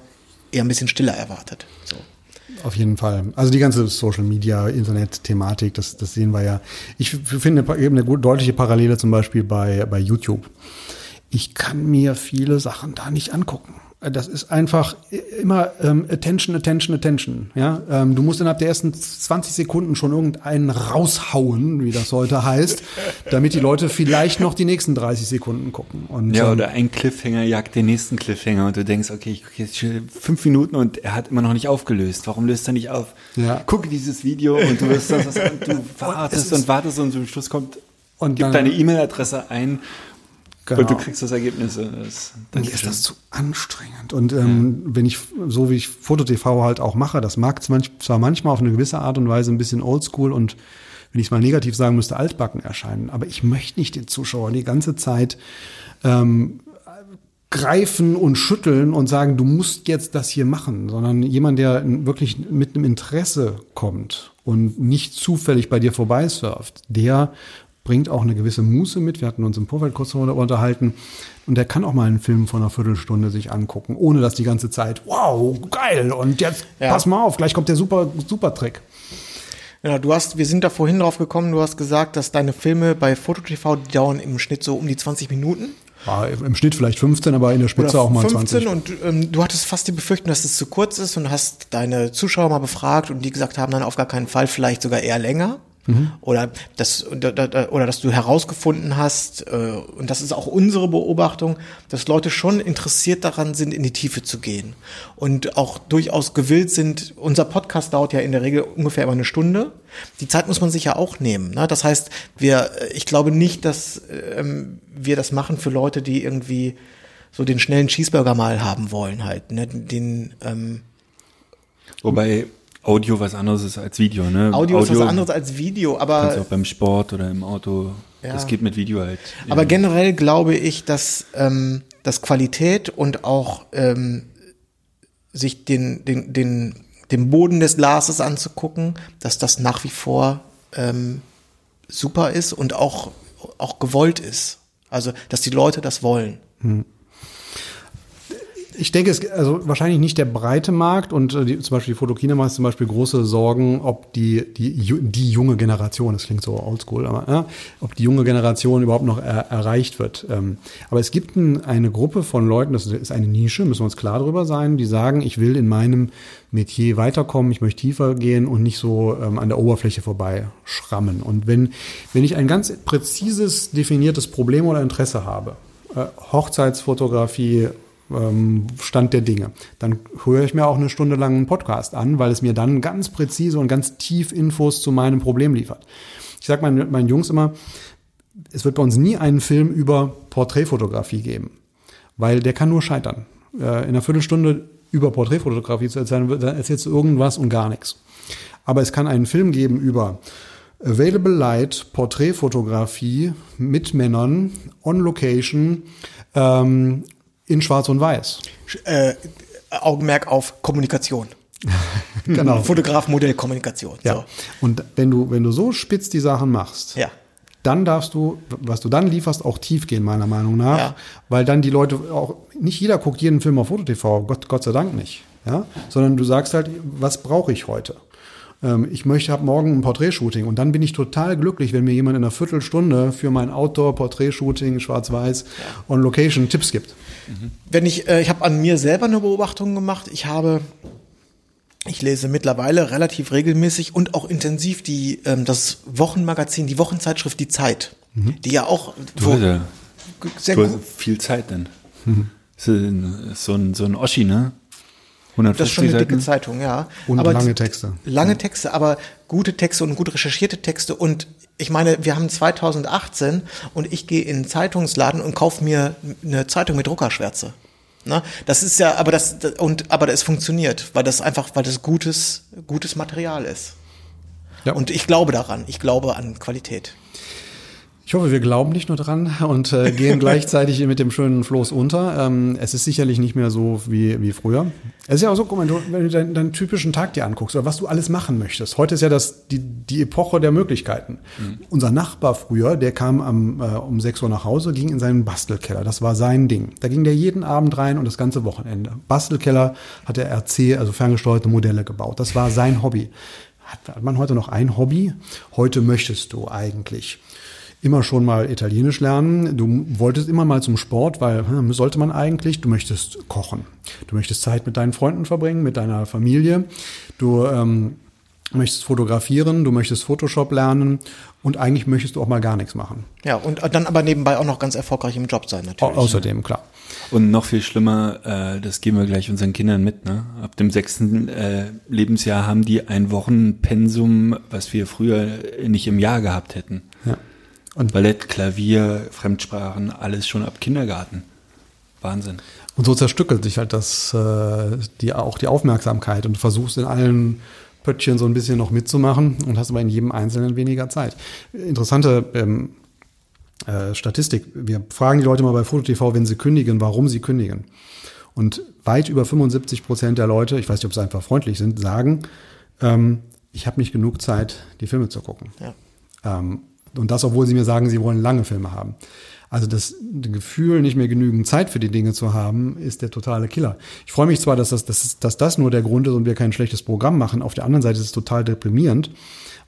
eher ein bisschen stiller erwartet. So. Auf jeden Fall. Also die ganze Social Media, Internet-Thematik, das, das sehen wir ja. Ich finde eben eine deutliche Parallele zum Beispiel bei, bei YouTube. Ich kann mir viele Sachen da nicht angucken. Das ist einfach immer ähm, Attention, Attention, Attention. Ja, ähm, du musst innerhalb der ersten 20 Sekunden schon irgendeinen raushauen, wie das heute heißt, damit die Leute vielleicht noch die nächsten 30 Sekunden gucken. Und, ja, ähm, oder ein Cliffhanger jagt den nächsten Cliffhanger und du denkst, okay, ich gucke jetzt schon fünf Minuten und er hat immer noch nicht aufgelöst. Warum löst er nicht auf? Ja. Gucke dieses Video und du wirst das, du wartest und, und wartest und zum Schluss kommt, und gib deine E-Mail-Adresse ein Genau. Und du kriegst das Ergebnis. Das, Mir ist das zu anstrengend. Und ähm, ja. wenn ich, so wie ich Foto-TV halt auch mache, das mag zwar manchmal auf eine gewisse Art und Weise ein bisschen oldschool und wenn ich es mal negativ sagen müsste, altbacken erscheinen. Aber ich möchte nicht den Zuschauer die ganze Zeit ähm, greifen und schütteln und sagen, du musst jetzt das hier machen, sondern jemand, der wirklich mit einem Interesse kommt und nicht zufällig bei dir vorbeisurft, der bringt auch eine gewisse Muße mit. Wir hatten uns im Vorfeld kurz darüber unterhalten. Und der kann auch mal einen Film von einer Viertelstunde sich angucken, ohne dass die ganze Zeit, wow, geil, und jetzt ja. pass mal auf, gleich kommt der super, super Trick. Ja, du hast, wir sind da vorhin drauf gekommen, du hast gesagt, dass deine Filme bei FotoTV dauern im Schnitt so um die 20 Minuten. Ja, Im Schnitt vielleicht 15, aber in der Spitze auch mal 15 20. Und ähm, du hattest fast die Befürchtung, dass es zu kurz ist und hast deine Zuschauer mal befragt und die gesagt haben, dann auf gar keinen Fall, vielleicht sogar eher länger. Mhm. Oder, dass, oder dass du herausgefunden hast, äh, und das ist auch unsere Beobachtung, dass Leute schon interessiert daran sind, in die Tiefe zu gehen. Und auch durchaus gewillt sind, unser Podcast dauert ja in der Regel ungefähr immer eine Stunde. Die Zeit muss man sich ja auch nehmen. Ne? Das heißt, wir, ich glaube nicht, dass ähm, wir das machen für Leute, die irgendwie so den schnellen Cheeseburger mal haben wollen halt. Ne? Den, ähm, Wobei Audio was anderes ist als Video, ne? Audio, Audio ist was anderes als Video, aber. Kannst auch beim Sport oder im Auto. Ja. Das geht mit Video halt. Aber generell glaube ich, dass, ähm, dass Qualität und auch ähm, sich den, den, den, den Boden des Glases anzugucken, dass das nach wie vor ähm, super ist und auch, auch gewollt ist. Also, dass die Leute das wollen. Hm ich denke, es also wahrscheinlich nicht der breite Markt und äh, die, zum Beispiel die Fotokina macht zum Beispiel große Sorgen, ob die, die, die junge Generation, das klingt so oldschool, aber ja, ob die junge Generation überhaupt noch er, erreicht wird. Ähm, aber es gibt ein, eine Gruppe von Leuten, das ist eine Nische, müssen wir uns klar darüber sein, die sagen, ich will in meinem Metier weiterkommen, ich möchte tiefer gehen und nicht so ähm, an der Oberfläche vorbei schrammen. Und wenn, wenn ich ein ganz präzises, definiertes Problem oder Interesse habe, äh, Hochzeitsfotografie, ähm, Stand der Dinge. Dann höre ich mir auch eine Stunde lang einen Podcast an, weil es mir dann ganz präzise und ganz tief Infos zu meinem Problem liefert. Ich sage meinen, meinen Jungs immer, es wird bei uns nie einen Film über Porträtfotografie geben, weil der kann nur scheitern. Äh, in einer Viertelstunde über Porträtfotografie zu erzählen, dann erzählst du irgendwas und gar nichts. Aber es kann einen Film geben über Available Light, Porträtfotografie mit Männern, on Location, ähm, in Schwarz und Weiß. Äh, Augenmerk auf Kommunikation. genau. Fotograf, Modell, Kommunikation. Ja. So. Und wenn du, wenn du so spitz die Sachen machst, ja. dann darfst du, was du dann lieferst, auch tief gehen, meiner Meinung nach. Ja. Weil dann die Leute auch, nicht jeder guckt jeden Film auf Foto-TV, Gott, Gott sei Dank nicht. Ja? Sondern du sagst halt, was brauche ich heute? Ähm, ich möchte, habe morgen ein Porträtshooting und dann bin ich total glücklich, wenn mir jemand in einer Viertelstunde für mein Outdoor-Porträtshooting, Schwarz-Weiß, on Location Tipps gibt. Mhm. Wenn ich, äh, ich habe an mir selber eine Beobachtung gemacht. Ich habe ich lese mittlerweile relativ regelmäßig und auch intensiv die ähm, das Wochenmagazin, die Wochenzeitschrift Die Zeit, mhm. die ja auch du, wo, ja, sehr du hast viel Zeit denn. Mhm. So ein so ein Oschi, ne? 150 das ist schon eine Seiten. dicke Zeitung, ja. Und aber lange Texte. Lange Texte, aber gute Texte und gut recherchierte Texte. Und ich meine, wir haben 2018 und ich gehe in einen Zeitungsladen und kaufe mir eine Zeitung mit Druckerschwärze. Ne? Das ist ja, aber das, und, aber es funktioniert, weil das einfach, weil das gutes, gutes Material ist. Ja. Und ich glaube daran, ich glaube an Qualität. Ich hoffe, wir glauben nicht nur dran und äh, gehen gleichzeitig mit dem schönen Floß unter. Ähm, es ist sicherlich nicht mehr so wie, wie früher. Es ist ja auch so, guck mal, wenn du deinen, deinen, typischen Tag dir anguckst oder was du alles machen möchtest. Heute ist ja das, die, die Epoche der Möglichkeiten. Mhm. Unser Nachbar früher, der kam am, äh, um 6 Uhr nach Hause, ging in seinen Bastelkeller. Das war sein Ding. Da ging der jeden Abend rein und das ganze Wochenende. Bastelkeller hat er RC, also ferngesteuerte Modelle gebaut. Das war sein Hobby. Hat man heute noch ein Hobby? Heute möchtest du eigentlich immer schon mal Italienisch lernen. Du wolltest immer mal zum Sport, weil hm, sollte man eigentlich. Du möchtest kochen. Du möchtest Zeit mit deinen Freunden verbringen, mit deiner Familie. Du ähm, möchtest fotografieren, du möchtest Photoshop lernen und eigentlich möchtest du auch mal gar nichts machen. Ja, und dann aber nebenbei auch noch ganz erfolgreich im Job sein, natürlich. außerdem, klar. Und noch viel schlimmer, äh, das geben wir gleich unseren Kindern mit. Ne? Ab dem sechsten äh, Lebensjahr haben die ein Wochenpensum, was wir früher nicht im Jahr gehabt hätten. Ja. Und Ballett, Klavier, Fremdsprachen, alles schon ab Kindergarten. Wahnsinn. Und so zerstückelt sich halt das, äh, die, auch die Aufmerksamkeit und du versuchst in allen Pöttchen so ein bisschen noch mitzumachen und hast aber in jedem Einzelnen weniger Zeit. Interessante ähm, äh, Statistik. Wir fragen die Leute mal bei FotoTV, wenn sie kündigen, warum sie kündigen. Und weit über 75 Prozent der Leute, ich weiß nicht, ob sie einfach freundlich sind, sagen, ähm, ich habe nicht genug Zeit, die Filme zu gucken. Ja. Ähm, und das, obwohl sie mir sagen, sie wollen lange Filme haben. Also das, Gefühl, nicht mehr genügend Zeit für die Dinge zu haben, ist der totale Killer. Ich freue mich zwar, dass das, dass, dass das nur der Grund ist und wir kein schlechtes Programm machen. Auf der anderen Seite ist es total deprimierend,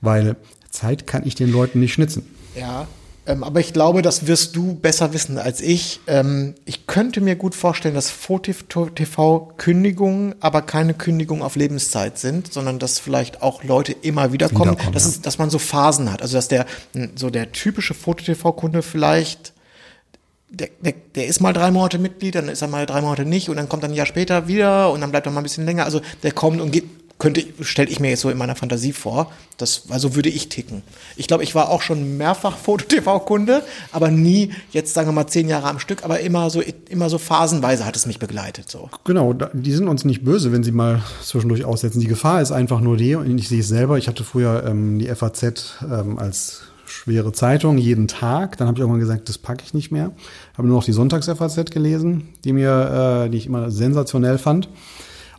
weil Zeit kann ich den Leuten nicht schnitzen. Ja, ähm, aber ich glaube, das wirst du besser wissen als ich. Ähm, ich könnte mir gut vorstellen, dass TV Kündigungen aber keine Kündigungen auf Lebenszeit sind, sondern dass vielleicht auch Leute immer wieder kommen, wiederkommen dass, es, dass man so Phasen hat. Also dass der so der typische Foto-TV-Kunde vielleicht der, der, der ist mal drei Monate Mitglied, dann ist er mal drei Monate nicht und dann kommt er ein Jahr später wieder und dann bleibt er mal ein bisschen länger. Also der kommt und geht könnte, stelle ich mir jetzt so in meiner Fantasie vor. Das, also würde ich ticken. Ich glaube, ich war auch schon mehrfach Foto-TV-Kunde, aber nie jetzt, sagen wir mal, zehn Jahre am Stück, aber immer so, immer so phasenweise hat es mich begleitet, so. Genau, die sind uns nicht böse, wenn sie mal zwischendurch aussetzen. Die Gefahr ist einfach nur die, und ich sehe es selber, ich hatte früher ähm, die FAZ ähm, als schwere Zeitung jeden Tag. Dann habe ich irgendwann gesagt, das packe ich nicht mehr. Habe nur noch die Sonntags-FAZ gelesen, die mir, äh, die ich immer sensationell fand.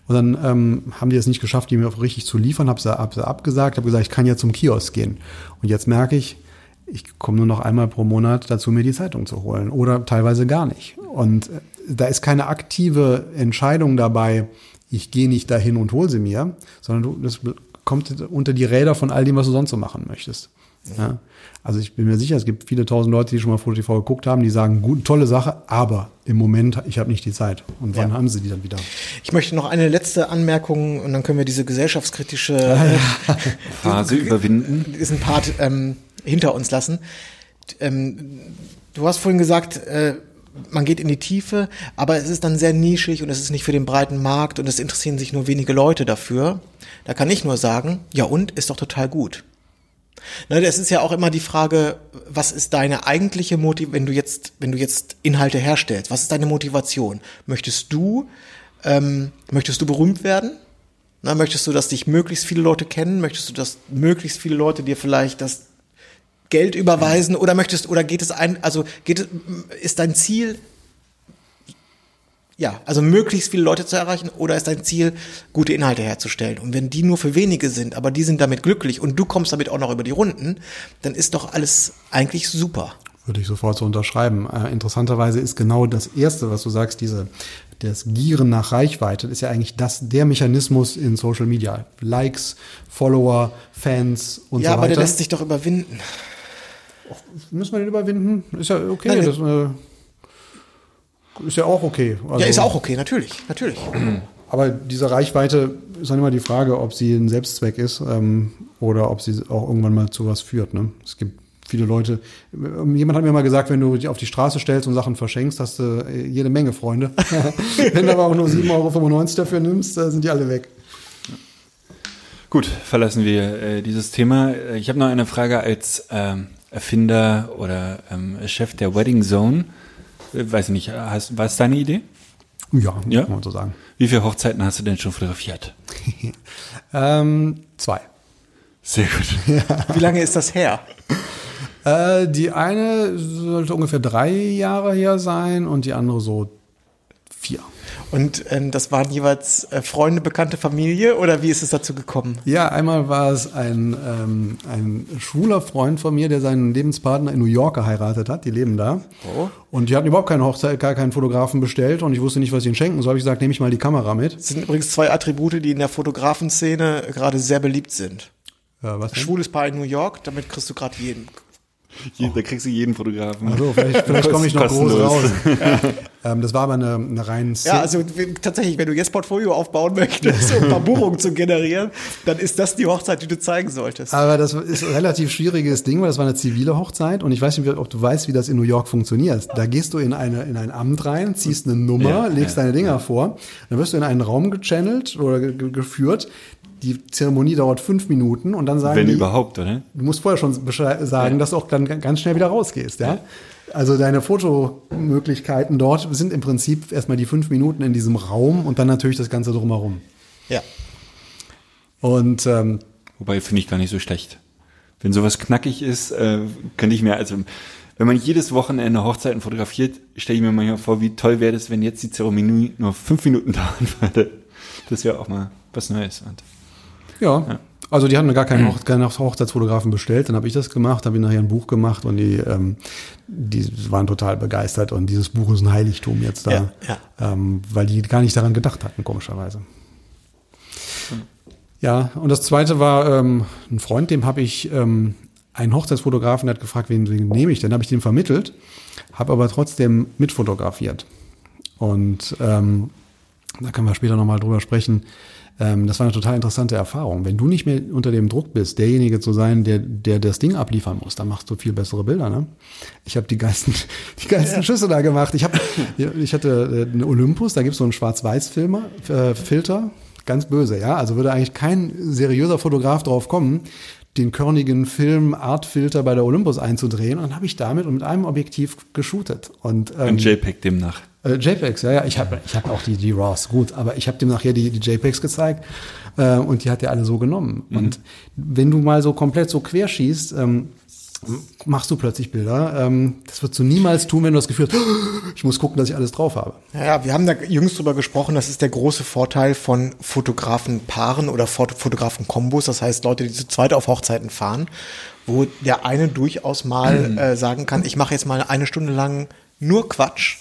Und dann ähm, haben die es nicht geschafft, die mir auch richtig zu liefern, habe sie, hab sie abgesagt, habe gesagt, ich kann ja zum Kiosk gehen. Und jetzt merke ich, ich komme nur noch einmal pro Monat dazu, mir die Zeitung zu holen oder teilweise gar nicht. Und äh, da ist keine aktive Entscheidung dabei, ich gehe nicht dahin und hole sie mir, sondern du, das kommt unter die Räder von all dem, was du sonst so machen möchtest. Ja. Also ich bin mir sicher, es gibt viele tausend Leute, die schon mal Foto TV geguckt haben, die sagen, gut, tolle Sache, aber im Moment, ich habe nicht die Zeit. Und wann ja. haben sie die dann wieder? Ich möchte noch eine letzte Anmerkung und dann können wir diese gesellschaftskritische Phase überwinden. Diesen Part ähm, hinter uns lassen. Ähm, du hast vorhin gesagt, äh, man geht in die Tiefe, aber es ist dann sehr nischig und es ist nicht für den breiten Markt und es interessieren sich nur wenige Leute dafür. Da kann ich nur sagen, ja und, ist doch total gut. Ne, das ist ja auch immer die Frage, was ist deine eigentliche Motivation, wenn du jetzt, wenn du jetzt Inhalte herstellst, was ist deine Motivation? Möchtest du, ähm, möchtest du berühmt werden? Na, möchtest du, dass dich möglichst viele Leute kennen? Möchtest du, dass möglichst viele Leute dir vielleicht das Geld überweisen? Oder möchtest, oder geht es ein, also geht ist dein Ziel, ja, also möglichst viele Leute zu erreichen oder ist dein Ziel, gute Inhalte herzustellen? Und wenn die nur für wenige sind, aber die sind damit glücklich und du kommst damit auch noch über die Runden, dann ist doch alles eigentlich super. Würde ich sofort so unterschreiben. Äh, interessanterweise ist genau das Erste, was du sagst, diese das Gieren nach Reichweite ist ja eigentlich das der Mechanismus in Social Media. Likes, Follower, Fans und ja, so weiter. Ja, aber der lässt sich doch überwinden. Müssen wir den überwinden? Ist ja okay. Nein, das, äh, ist ja auch okay. Also, ja, ist auch okay, natürlich, natürlich. aber diese Reichweite ist dann immer die Frage, ob sie ein Selbstzweck ist ähm, oder ob sie auch irgendwann mal zu was führt. Ne? Es gibt viele Leute. Jemand hat mir mal gesagt, wenn du dich auf die Straße stellst und Sachen verschenkst, hast du äh, jede Menge Freunde. wenn du aber auch nur 7,95 Euro dafür nimmst, äh, sind die alle weg. Gut, verlassen wir äh, dieses Thema. Ich habe noch eine Frage als ähm, Erfinder oder ähm, Chef der Wedding Zone. Weiß ich nicht, hast, war es deine Idee? Ja, ja, kann man so sagen. Wie viele Hochzeiten hast du denn schon fotografiert? ähm, zwei. Sehr gut. Ja. Wie lange ist das her? Äh, die eine sollte ungefähr drei Jahre her sein und die andere so vier. Und ähm, das waren jeweils äh, Freunde, bekannte Familie oder wie ist es dazu gekommen? Ja, einmal war es ein, ähm, ein schwuler Freund von mir, der seinen Lebenspartner in New York geheiratet hat. Die leben da. Oh. Und die hatten überhaupt keine Hochzeit, gar keinen Fotografen bestellt und ich wusste nicht, was ich ihnen schenken soll. Ich gesagt, nehme ich mal die Kamera mit. Das sind übrigens zwei Attribute, die in der Fotografenszene gerade sehr beliebt sind. Ja, was? Schwules Paar in New York, damit kriegst du gerade jeden je, da kriegst du jeden Fotografen. Also vielleicht, vielleicht komme ich noch groß raus. ähm, das war aber eine, eine rein. Ja, also tatsächlich, wenn du jetzt Portfolio aufbauen möchtest, um ein paar Buchungen zu generieren, dann ist das die Hochzeit, die du zeigen solltest. Aber das ist ein relativ schwieriges Ding, weil das war eine zivile Hochzeit und ich weiß nicht, ob du weißt, wie das in New York funktioniert. Da gehst du in, eine, in ein Amt rein, ziehst eine Nummer, ja, legst ja, deine Dinger ja. vor, dann wirst du in einen Raum gechannelt oder geführt, die Zeremonie dauert fünf Minuten und dann sagen Wenn die, überhaupt, oder? Du musst vorher schon sagen, ja. dass du auch dann ganz schnell wieder rausgehst, ja? ja. Also deine Fotomöglichkeiten dort sind im Prinzip erstmal die fünf Minuten in diesem Raum und dann natürlich das Ganze drumherum. Ja. Und ähm, wobei finde ich gar nicht so schlecht. Wenn sowas knackig ist, äh, könnte ich mir also wenn man jedes Wochenende Hochzeiten fotografiert, stelle ich mir manchmal vor, wie toll wäre das, wenn jetzt die Zeremonie nur fünf Minuten dauern würde. Das wäre auch mal was Neues. Und ja. ja. Also die hatten gar keinen, Hoch keinen Hochzeitsfotografen bestellt, dann habe ich das gemacht, habe ich nachher ein Buch gemacht und die, ähm, die waren total begeistert und dieses Buch ist ein Heiligtum jetzt da, ja, ja. Ähm, weil die gar nicht daran gedacht hatten, komischerweise. Hm. Ja, und das zweite war ähm, ein Freund, dem habe ich ähm, einen Hochzeitsfotografen, der hat gefragt, wen, wen nehme ich denn? habe ich den vermittelt, habe aber trotzdem mitfotografiert. Und ähm, da können wir später nochmal drüber sprechen, ähm, das war eine total interessante Erfahrung. Wenn du nicht mehr unter dem Druck bist, derjenige zu sein, der, der das Ding abliefern muss, dann machst du viel bessere Bilder. Ne? Ich habe die geilsten, die geilsten ja. Schüsse da gemacht. Ich, hab, ich hatte äh, einen Olympus, da gibt es so einen Schwarz-Weiß-Filter, äh, Filter, ganz böse, ja. Also würde eigentlich kein seriöser Fotograf drauf kommen, den körnigen Film Artfilter bei der Olympus einzudrehen. Und dann habe ich damit und mit einem Objektiv geshootet. Und, ähm, Ein JPEG demnach. Äh, JPEGs, ja, ja. Ich habe ich hab auch die, die RAWs, gut, aber ich habe dem nachher die, die JPEGs gezeigt äh, und die hat er alle so genommen. Mhm. Und wenn du mal so komplett so querschießt, ähm, machst du plötzlich Bilder. Ähm, das wirst du niemals tun, wenn du das Gefühl hast, ich muss gucken, dass ich alles drauf habe. Ja, wir haben da jüngst drüber gesprochen, das ist der große Vorteil von Fotografenpaaren oder Fotografenkombos, das heißt Leute, die zu zweit auf Hochzeiten fahren, wo der eine durchaus mal mhm. äh, sagen kann, ich mache jetzt mal eine Stunde lang nur Quatsch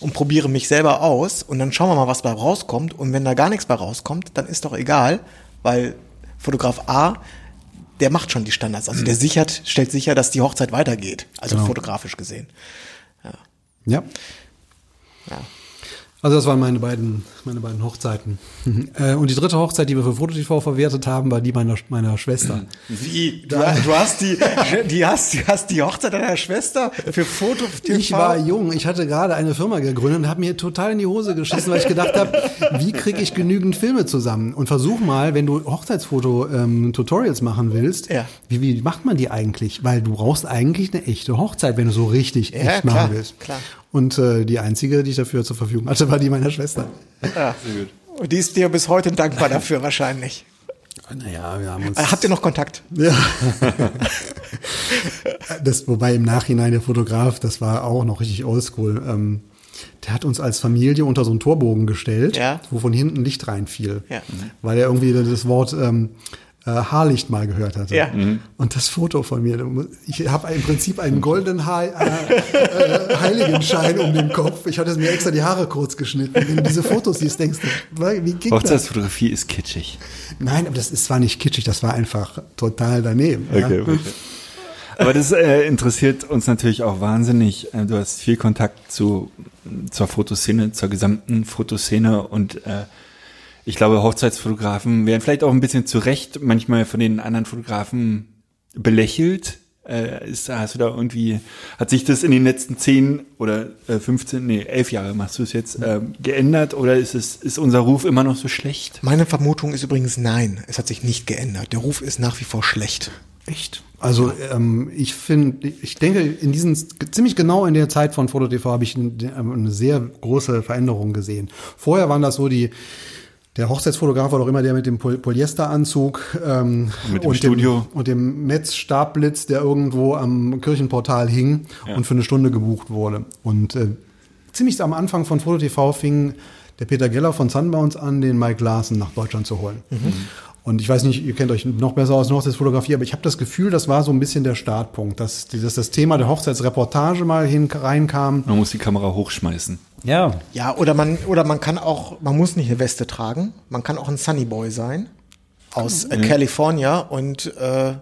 und probiere mich selber aus und dann schauen wir mal, was bei rauskommt. Und wenn da gar nichts bei rauskommt, dann ist doch egal, weil Fotograf A, der macht schon die Standards. Also der mhm. sichert, stellt sicher, dass die Hochzeit weitergeht. Also genau. fotografisch gesehen. Ja. ja. ja. Also das waren meine beiden, meine beiden Hochzeiten. äh, und die dritte Hochzeit, die wir für FotoTV verwertet haben, war die meiner, meiner Schwester. Wie? Du, du, hast die, die hast, du hast die Hochzeit deiner Schwester für FotoTV? Ich war jung, ich hatte gerade eine Firma gegründet und habe mir total in die Hose geschissen, weil ich gedacht habe, wie kriege ich genügend Filme zusammen? Und versuch mal, wenn du Hochzeitsfoto-Tutorials ähm, machen willst, ja. wie, wie macht man die eigentlich? Weil du brauchst eigentlich eine echte Hochzeit, wenn du so richtig echt ja, klar, machen willst. Klar. Und äh, die einzige, die ich dafür zur Verfügung hatte, war die meiner Schwester. Ja, sehr gut. Und die ist dir bis heute dankbar dafür wahrscheinlich. Naja, wir haben uns. Äh, habt ihr noch Kontakt? Ja. das, wobei im Nachhinein der Fotograf, das war auch noch richtig oldschool. Ähm, der hat uns als Familie unter so einen Torbogen gestellt, ja. wo von hinten Licht reinfiel. Ja. Weil er irgendwie das Wort ähm, äh, Haarlicht mal gehört hatte. Ja. Mhm. Und das Foto von mir, ich habe im Prinzip einen goldenen ha äh, äh, Heiligenschein um den Kopf. Ich hatte mir extra die Haare kurz geschnitten. Wenn du diese Fotos siehst, denkst du, wie ging Hochzeitsfotografie ist kitschig. Nein, aber das ist zwar nicht kitschig, das war einfach total daneben. Okay, ja. okay. Aber das äh, interessiert uns natürlich auch wahnsinnig. Äh, du hast viel Kontakt zu, zur Fotoszene, zur gesamten Fotoszene und äh, ich glaube, Hochzeitsfotografen werden vielleicht auch ein bisschen zu Recht manchmal von den anderen Fotografen belächelt. Äh, ist, hast du da irgendwie, hat sich das in den letzten zehn oder äh, 15, nee, elf Jahre machst du es jetzt, äh, geändert oder ist es, ist unser Ruf immer noch so schlecht? Meine Vermutung ist übrigens nein, es hat sich nicht geändert. Der Ruf ist nach wie vor schlecht. Echt? Also ähm, ich finde, ich denke, in diesen ziemlich genau in der Zeit von FotoTV habe ich eine sehr große Veränderung gesehen. Vorher waren das so die der Hochzeitsfotograf war doch immer der mit dem Polyesteranzug ähm, mit dem und, Studio. Dem, und dem Netzstabblitz, der irgendwo am Kirchenportal hing ja. und für eine Stunde gebucht wurde. Und äh, ziemlich am Anfang von FotoTV fing der Peter Geller von Sunbounce an, den Mike Larsen nach Deutschland zu holen. Mhm. Und ich weiß nicht, ihr kennt euch noch besser aus Hochzeitsfotografie, aber ich habe das Gefühl, das war so ein bisschen der Startpunkt, dass, dass das Thema der Hochzeitsreportage mal hin, reinkam. Man muss die Kamera hochschmeißen. Ja. Ja, oder man, oder man kann auch, man muss nicht eine Weste tragen, man kann auch ein Sunny Boy sein aus äh, California und äh,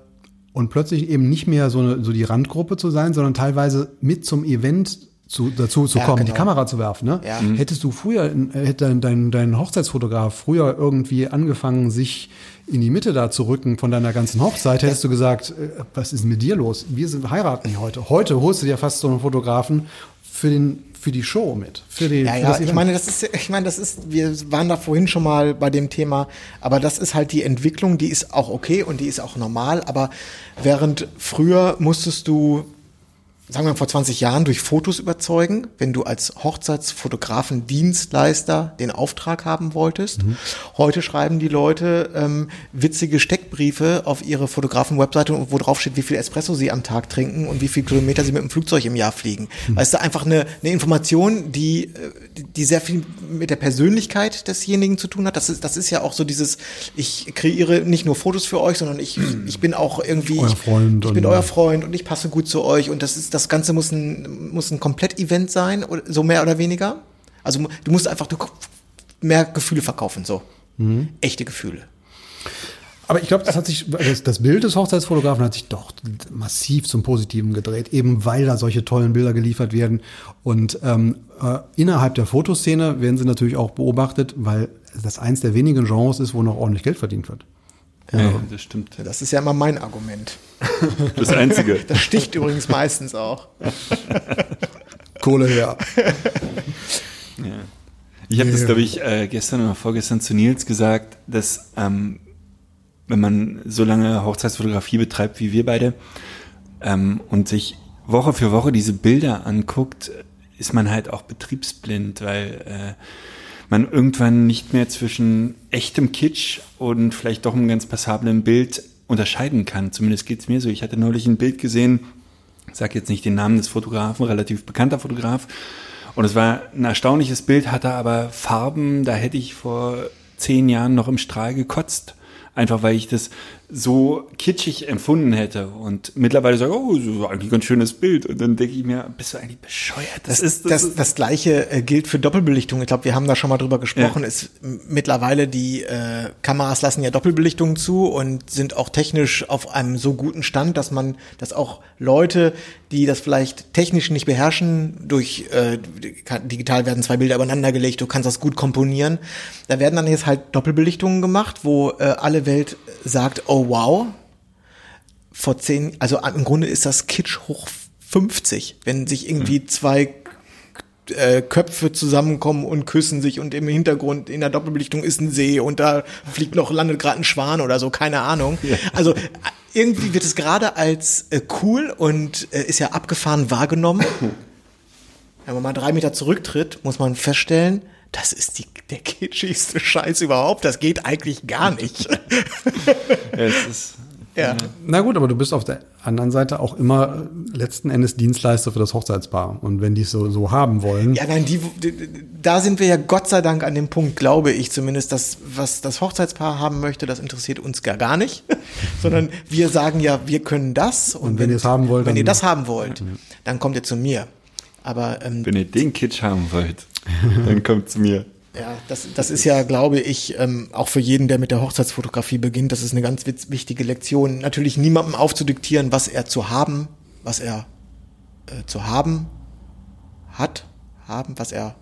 und plötzlich eben nicht mehr so, eine, so die Randgruppe zu sein, sondern teilweise mit zum Event zu, dazu zu ja, kommen, genau. die Kamera zu werfen. Ne? Ja. Mhm. Hättest du früher, hätte dein, dein, dein Hochzeitsfotograf früher irgendwie angefangen, sich in die Mitte da zu rücken von deiner ganzen Hochzeit, hättest du gesagt, äh, was ist mit dir los? Wir sind heiraten hier heute. Heute holst du dir fast so einen Fotografen für den für die Show mit. Für die, ja, für ja, ich meine, das ist, ich meine, das ist, wir waren da vorhin schon mal bei dem Thema, aber das ist halt die Entwicklung, die ist auch okay und die ist auch normal, aber während früher musstest du sagen wir vor 20 Jahren durch Fotos überzeugen, wenn du als Hochzeitsfotografen Dienstleister den Auftrag haben wolltest. Mhm. Heute schreiben die Leute ähm, witzige Steckbriefe auf ihre Fotografen-Webseite, wo drauf steht, wie viel Espresso sie am Tag trinken und wie viel Kilometer sie mit dem Flugzeug im Jahr fliegen. Mhm. Weißt du, einfach eine, eine Information, die, äh, die sehr viel mit der Persönlichkeit desjenigen zu tun hat. Das ist, das ist ja auch so dieses, ich kreiere nicht nur Fotos für euch, sondern ich, ich bin auch irgendwie, euer Freund ich, ich bin euer Freund und ich passe gut zu euch und das ist das Ganze muss ein, muss ein Komplett-Event sein, so mehr oder weniger. Also du musst einfach du, mehr Gefühle verkaufen, so. Mhm. Echte Gefühle. Aber ich glaube, das hat sich, das, das, Bild des Hochzeitsfotografen hat sich doch massiv zum Positiven gedreht, eben weil da solche tollen Bilder geliefert werden. Und ähm, äh, innerhalb der Fotoszene werden sie natürlich auch beobachtet, weil das eins der wenigen Genres ist, wo noch ordentlich Geld verdient wird. Ja, das stimmt. Das ist ja immer mein Argument. Das Einzige. Das sticht übrigens meistens auch. Kohle her. Ja. Ich habe das, glaube ich, äh, gestern oder vorgestern zu Nils gesagt, dass ähm, wenn man so lange Hochzeitsfotografie betreibt wie wir beide ähm, und sich Woche für Woche diese Bilder anguckt, ist man halt auch betriebsblind, weil äh, man irgendwann nicht mehr zwischen echtem Kitsch und vielleicht doch einem ganz passablen Bild unterscheiden kann. Zumindest geht es mir so. Ich hatte neulich ein Bild gesehen, sag jetzt nicht den Namen des Fotografen, relativ bekannter Fotograf. Und es war ein erstaunliches Bild, hatte aber Farben, da hätte ich vor zehn Jahren noch im Strahl gekotzt. Einfach weil ich das so kitschig empfunden hätte und mittlerweile sage, oh, das ist eigentlich ein ganz schönes Bild. Und dann denke ich mir, bist du eigentlich bescheuert? Das, das ist das, das, das gleiche äh, gilt für Doppelbelichtung. Ich glaube, wir haben da schon mal drüber gesprochen. Ja. Ist mittlerweile die äh, Kameras lassen ja Doppelbelichtungen zu und sind auch technisch auf einem so guten Stand, dass man, dass auch Leute, die das vielleicht technisch nicht beherrschen, durch äh, digital werden zwei Bilder übereinander gelegt, du kannst das gut komponieren. Da werden dann jetzt halt Doppelbelichtungen gemacht, wo äh, alle Welt sagt, oh, oh wow, vor zehn, also im Grunde ist das Kitsch hoch 50, wenn sich irgendwie mhm. zwei äh, Köpfe zusammenkommen und küssen sich und im Hintergrund in der Doppelbelichtung ist ein See und da fliegt noch, landet gerade ein Schwan oder so, keine Ahnung. Ja. Also irgendwie wird es gerade als äh, cool und äh, ist ja abgefahren wahrgenommen. Wenn man mal drei Meter zurücktritt, muss man feststellen, das ist die, der kitschigste Scheiß überhaupt. Das geht eigentlich gar nicht. es ist, ja. Na gut, aber du bist auf der anderen Seite auch immer letzten Endes Dienstleister für das Hochzeitspaar. Und wenn die es so, so haben wollen. Ja, nein, die, da sind wir ja Gott sei Dank an dem Punkt, glaube ich zumindest, dass was das Hochzeitspaar haben möchte, das interessiert uns gar, gar nicht. Sondern wir sagen ja, wir können das. Und, und wenn, wenn ihr es haben wollt, wenn ihr das haben wollt, dann kommt ihr zu mir. Aber ähm, wenn ihr den Kitsch haben wollt, dann kommt zu mir. Ja, das, das ist ja, glaube ich, ähm, auch für jeden, der mit der Hochzeitsfotografie beginnt, das ist eine ganz wichtige Lektion. Natürlich niemandem aufzudiktieren, was er zu haben, was er äh, zu haben hat, haben, was er,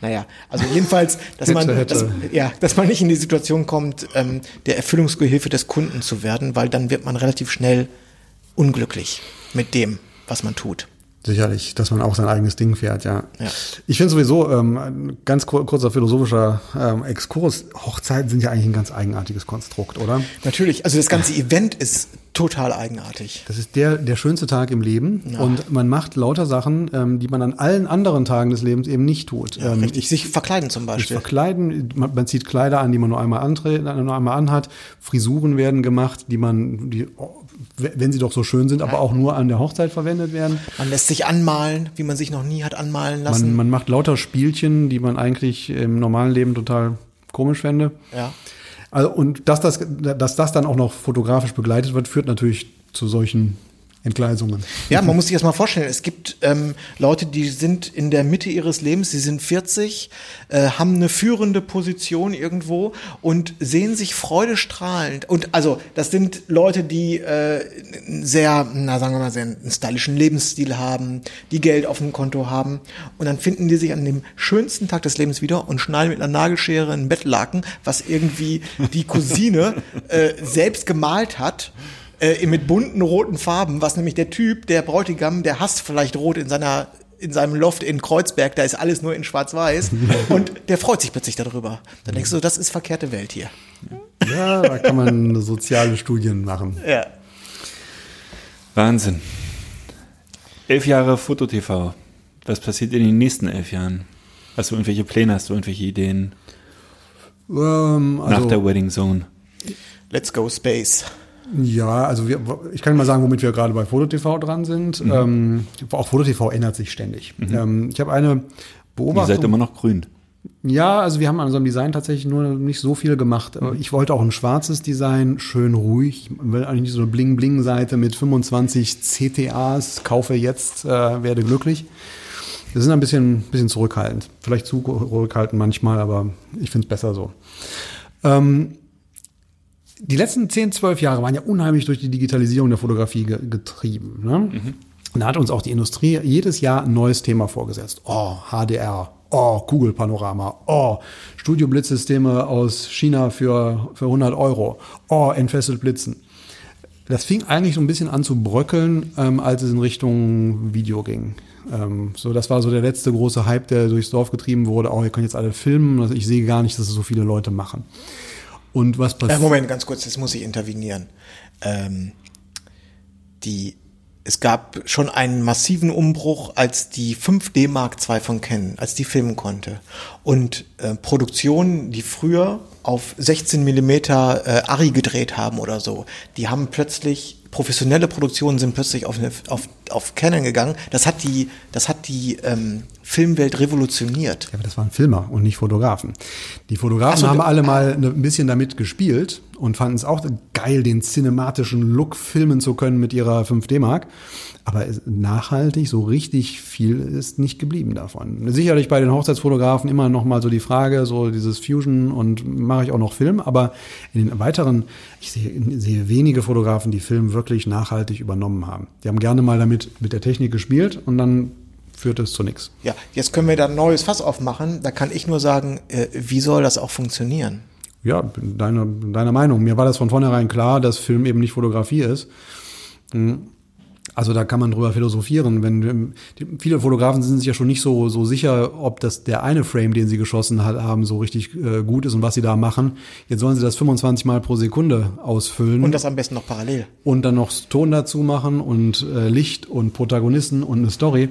Naja, also jedenfalls, dass man, dass, ja, dass man nicht in die Situation kommt, ähm, der Erfüllungsgehilfe des Kunden zu werden, weil dann wird man relativ schnell unglücklich mit dem, was man tut. Sicherlich, dass man auch sein eigenes Ding fährt, ja. ja. Ich finde sowieso, ähm, ganz kurzer philosophischer ähm, Exkurs, Hochzeiten sind ja eigentlich ein ganz eigenartiges Konstrukt, oder? Natürlich, also das ganze Event ist total eigenartig. Das ist der, der schönste Tag im Leben ja. und man macht lauter Sachen, ähm, die man an allen anderen Tagen des Lebens eben nicht tut. Ja, ähm, richtig, sich verkleiden zum Beispiel. Sich verkleiden, man, man, zieht Kleider an, die man nur einmal, antritt, nur einmal anhat, Frisuren werden gemacht, die man, die wenn sie doch so schön sind, aber auch nur an der Hochzeit verwendet werden. Man lässt sich anmalen, wie man sich noch nie hat anmalen lassen. Man, man macht lauter Spielchen, die man eigentlich im normalen Leben total komisch fände. Ja. Also, und dass das, dass das dann auch noch fotografisch begleitet wird, führt natürlich zu solchen Entgleisungen. Ja, man muss sich das mal vorstellen. Es gibt ähm, Leute, die sind in der Mitte ihres Lebens, sie sind 40, äh, haben eine führende Position irgendwo und sehen sich freudestrahlend. Und also, das sind Leute, die äh, sehr, na sagen wir mal, sehr einen stylischen Lebensstil haben, die Geld auf dem Konto haben. Und dann finden die sich an dem schönsten Tag des Lebens wieder und schneiden mit einer Nagelschere ein Bettlaken, was irgendwie die Cousine äh, selbst gemalt hat äh, mit bunten roten Farben, was nämlich der Typ, der Bräutigam, der hasst vielleicht rot in seiner in seinem Loft in Kreuzberg, da ist alles nur in schwarz-weiß und der freut sich plötzlich darüber. Dann denkst du, das ist verkehrte Welt hier. Ja, da kann man soziale Studien machen. Ja. Wahnsinn. Elf Jahre Foto-TV. Was passiert in den nächsten elf Jahren? Hast du irgendwelche Pläne, hast du irgendwelche Ideen? Ähm, also, Nach der Wedding Zone. Let's go Space. Ja, also wir, ich kann mal sagen, womit wir gerade bei FotoTV dran sind. Mhm. Ähm, auch FotoTV ändert sich ständig. Mhm. Ähm, ich habe eine Beobachtung. Ihr seid immer noch grün. Ja, also wir haben an unserem Design tatsächlich nur nicht so viel gemacht. Mhm. Ich wollte auch ein schwarzes Design, schön ruhig. Ich will eigentlich nicht so eine Bling-Bling-Seite mit 25 CTAs, kaufe jetzt, äh, werde glücklich. Wir sind ein bisschen, bisschen zurückhaltend. Vielleicht zu zurückhaltend manchmal, aber ich finde es besser so. Ähm, die letzten 10, 12 Jahre waren ja unheimlich durch die Digitalisierung der Fotografie ge getrieben. Ne? Mhm. Und da hat uns auch die Industrie jedes Jahr ein neues Thema vorgesetzt. Oh, HDR. Oh, Kugelpanorama. Oh, Studioblitzsysteme aus China für, für 100 Euro. Oh, entfesselt Blitzen. Das fing eigentlich so ein bisschen an zu bröckeln, ähm, als es in Richtung Video ging. Ähm, so, das war so der letzte große Hype, der durchs Dorf getrieben wurde. Oh, ihr könnt jetzt alle filmen. Also ich sehe gar nicht, dass es so viele Leute machen. Und was passiert? Äh, Moment, ganz kurz, jetzt muss ich intervenieren. Ähm, die, es gab schon einen massiven Umbruch, als die 5D Mark II von Canon, als die filmen konnte. Und äh, Produktionen, die früher auf 16 Millimeter äh, Ari gedreht haben oder so, die haben plötzlich professionelle Produktionen sind plötzlich auf, eine, auf, auf Canon gegangen. Das hat die, das hat die ähm, Filmwelt revolutioniert. Ja, aber das waren Filmer und nicht Fotografen. Die Fotografen so, haben alle mal ein bisschen damit gespielt und fanden es auch geil, den cinematischen Look filmen zu können mit ihrer 5D Mark. Aber nachhaltig, so richtig viel ist nicht geblieben davon. Sicherlich bei den Hochzeitsfotografen immer noch mal so die Frage, so dieses Fusion und mache ich auch noch Film. Aber in den weiteren, ich sehe, sehe wenige Fotografen, die Film wirklich nachhaltig übernommen haben. Die haben gerne mal damit mit der Technik gespielt und dann führt es zu nichts. Ja, jetzt können wir da ein neues Fass aufmachen. Da kann ich nur sagen, äh, wie soll das auch funktionieren? Ja, deine, deiner Meinung. Mir war das von vornherein klar, dass Film eben nicht Fotografie ist. Hm. Also da kann man drüber philosophieren. Wenn die, viele Fotografen sind sich ja schon nicht so so sicher, ob das der eine Frame, den sie geschossen hat, haben, so richtig äh, gut ist und was sie da machen. Jetzt sollen sie das 25 Mal pro Sekunde ausfüllen und das am besten noch parallel und dann noch Ton dazu machen und äh, Licht und Protagonisten und eine Story.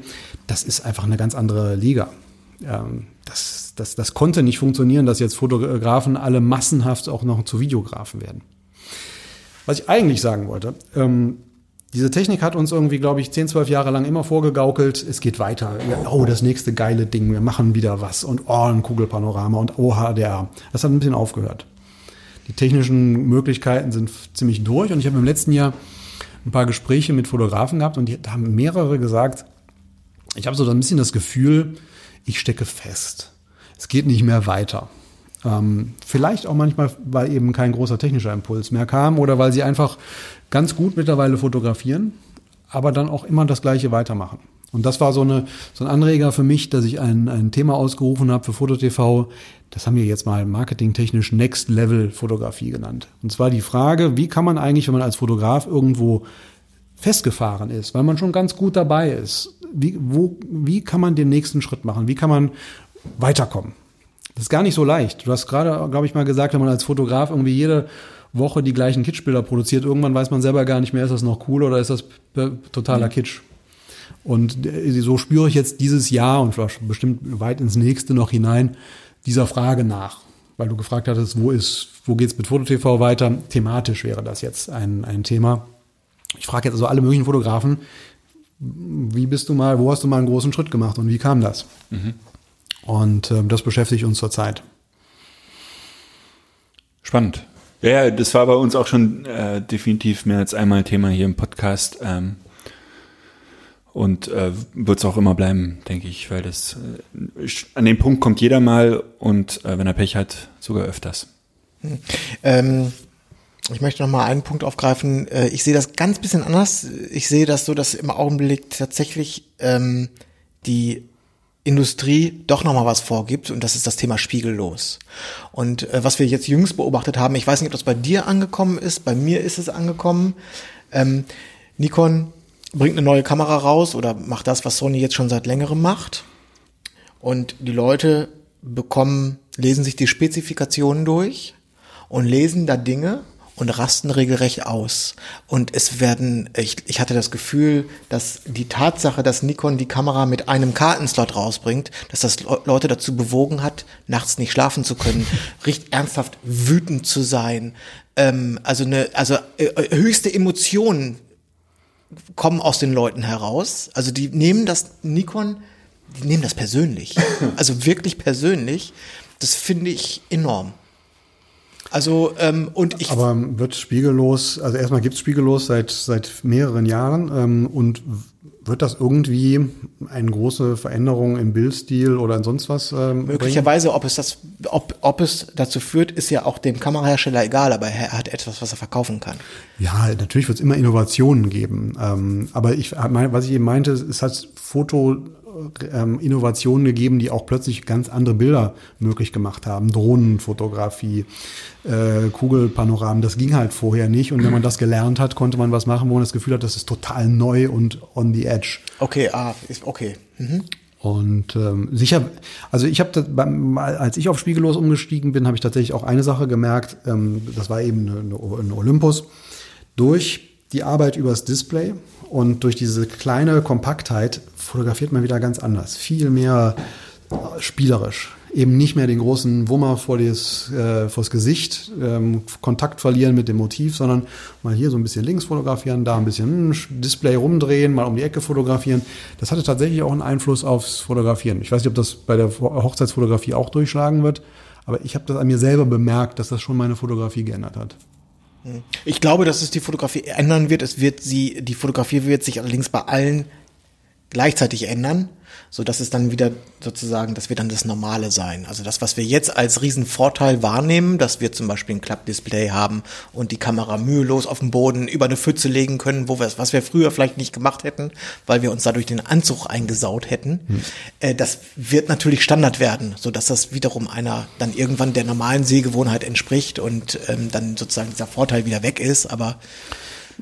Das ist einfach eine ganz andere Liga. Ähm, das, das, das konnte nicht funktionieren, dass jetzt Fotografen alle massenhaft auch noch zu Videografen werden. Was ich eigentlich sagen wollte, ähm, diese Technik hat uns irgendwie, glaube ich, 10, 12 Jahre lang immer vorgegaukelt, es geht weiter. Oh, das nächste geile Ding, wir machen wieder was und oh, ein Kugelpanorama und oh, HDR. Das hat ein bisschen aufgehört. Die technischen Möglichkeiten sind ziemlich durch und ich habe im letzten Jahr ein paar Gespräche mit Fotografen gehabt und die haben mehrere gesagt, ich habe so ein bisschen das Gefühl, ich stecke fest. Es geht nicht mehr weiter. Ähm, vielleicht auch manchmal, weil eben kein großer technischer Impuls mehr kam oder weil sie einfach ganz gut mittlerweile fotografieren, aber dann auch immer das Gleiche weitermachen. Und das war so, eine, so ein Anreger für mich, dass ich ein, ein Thema ausgerufen habe für FotoTV. Das haben wir jetzt mal marketingtechnisch Next Level Fotografie genannt. Und zwar die Frage, wie kann man eigentlich, wenn man als Fotograf irgendwo festgefahren ist, weil man schon ganz gut dabei ist, wie, wo, wie kann man den nächsten Schritt machen? Wie kann man weiterkommen? Das ist gar nicht so leicht. Du hast gerade, glaube ich, mal gesagt, wenn man als Fotograf irgendwie jede Woche die gleichen Kitschbilder produziert, irgendwann weiß man selber gar nicht mehr, ist das noch cool oder ist das totaler Kitsch. Und äh, so spüre ich jetzt dieses Jahr und bestimmt weit ins nächste noch hinein dieser Frage nach. Weil du gefragt hattest, wo ist, wo geht's mit FotoTV weiter? Thematisch wäre das jetzt ein, ein Thema. Ich frage jetzt also alle möglichen Fotografen, wie bist du mal, wo hast du mal einen großen Schritt gemacht und wie kam das? Mhm. Und äh, das beschäftigt uns zurzeit. Spannend. Ja, das war bei uns auch schon äh, definitiv mehr als einmal Thema hier im Podcast. Ähm, und äh, wird es auch immer bleiben, denke ich, weil das äh, an den Punkt kommt jeder mal und äh, wenn er Pech hat, sogar öfters. Hm. Ähm, ich möchte noch mal einen Punkt aufgreifen. Äh, ich sehe das ganz bisschen anders. Ich sehe das so, dass im Augenblick tatsächlich ähm, die Industrie doch noch mal was vorgibt und das ist das Thema spiegellos. Und äh, was wir jetzt jüngst beobachtet haben, ich weiß nicht, ob das bei dir angekommen ist, bei mir ist es angekommen. Ähm, Nikon bringt eine neue Kamera raus oder macht das, was Sony jetzt schon seit längerem macht. Und die Leute bekommen, lesen sich die Spezifikationen durch und lesen da Dinge und rasten regelrecht aus. Und es werden, ich, ich hatte das Gefühl, dass die Tatsache, dass Nikon die Kamera mit einem Kartenslot rausbringt, dass das Leute dazu bewogen hat, nachts nicht schlafen zu können, richtig ernsthaft wütend zu sein. Ähm, also eine, also äh, äh, höchste Emotionen kommen aus den Leuten heraus. Also die nehmen das Nikon, die nehmen das persönlich. Also wirklich persönlich. Das finde ich enorm. Also ähm, und ich. Aber wird spiegellos, also erstmal gibt es spiegellos seit seit mehreren Jahren ähm, und wird das irgendwie eine große Veränderung im Bildstil oder in sonst was? Ähm, Möglicherweise, ob es das, ob, ob es dazu führt, ist ja auch dem Kamerahersteller egal, aber er hat etwas, was er verkaufen kann. Ja, natürlich wird es immer Innovationen geben. Ähm, aber ich, was ich eben meinte, es hat Foto ähm, Innovationen gegeben, die auch plötzlich ganz andere Bilder möglich gemacht haben. Drohnenfotografie, äh, Kugelpanoramen, das ging halt vorher nicht. Und wenn man das gelernt hat, konnte man was machen, wo man das Gefühl hat, das ist total neu und on the edge. Okay, ah, ist okay. Mhm. Und ähm, sicher, also ich habe, als ich auf Spiegellos umgestiegen bin, habe ich tatsächlich auch eine Sache gemerkt. Ähm, das war eben eine, eine Olympus. Durch die Arbeit übers Display und durch diese kleine Kompaktheit fotografiert man wieder ganz anders. Viel mehr äh, spielerisch. Eben nicht mehr den großen Wummer vor das, äh, vors Gesicht, ähm, Kontakt verlieren mit dem Motiv, sondern mal hier so ein bisschen links fotografieren, da ein bisschen hm, Display rumdrehen, mal um die Ecke fotografieren. Das hatte tatsächlich auch einen Einfluss aufs Fotografieren. Ich weiß nicht, ob das bei der Hochzeitsfotografie auch durchschlagen wird, aber ich habe das an mir selber bemerkt, dass das schon meine Fotografie geändert hat. Ich glaube, dass es die Fotografie ändern wird. Es wird sie, die Fotografie wird sich allerdings bei allen gleichzeitig ändern so dass es dann wieder sozusagen, das wird dann das Normale sein. Also das, was wir jetzt als Riesenvorteil wahrnehmen, dass wir zum Beispiel ein Klappdisplay haben und die Kamera mühelos auf dem Boden über eine Pfütze legen können, wo wir, was wir früher vielleicht nicht gemacht hätten, weil wir uns dadurch den Anzug eingesaut hätten. Hm. Äh, das wird natürlich Standard werden, so dass das wiederum einer dann irgendwann der normalen Sehgewohnheit entspricht und ähm, dann sozusagen dieser Vorteil wieder weg ist. Aber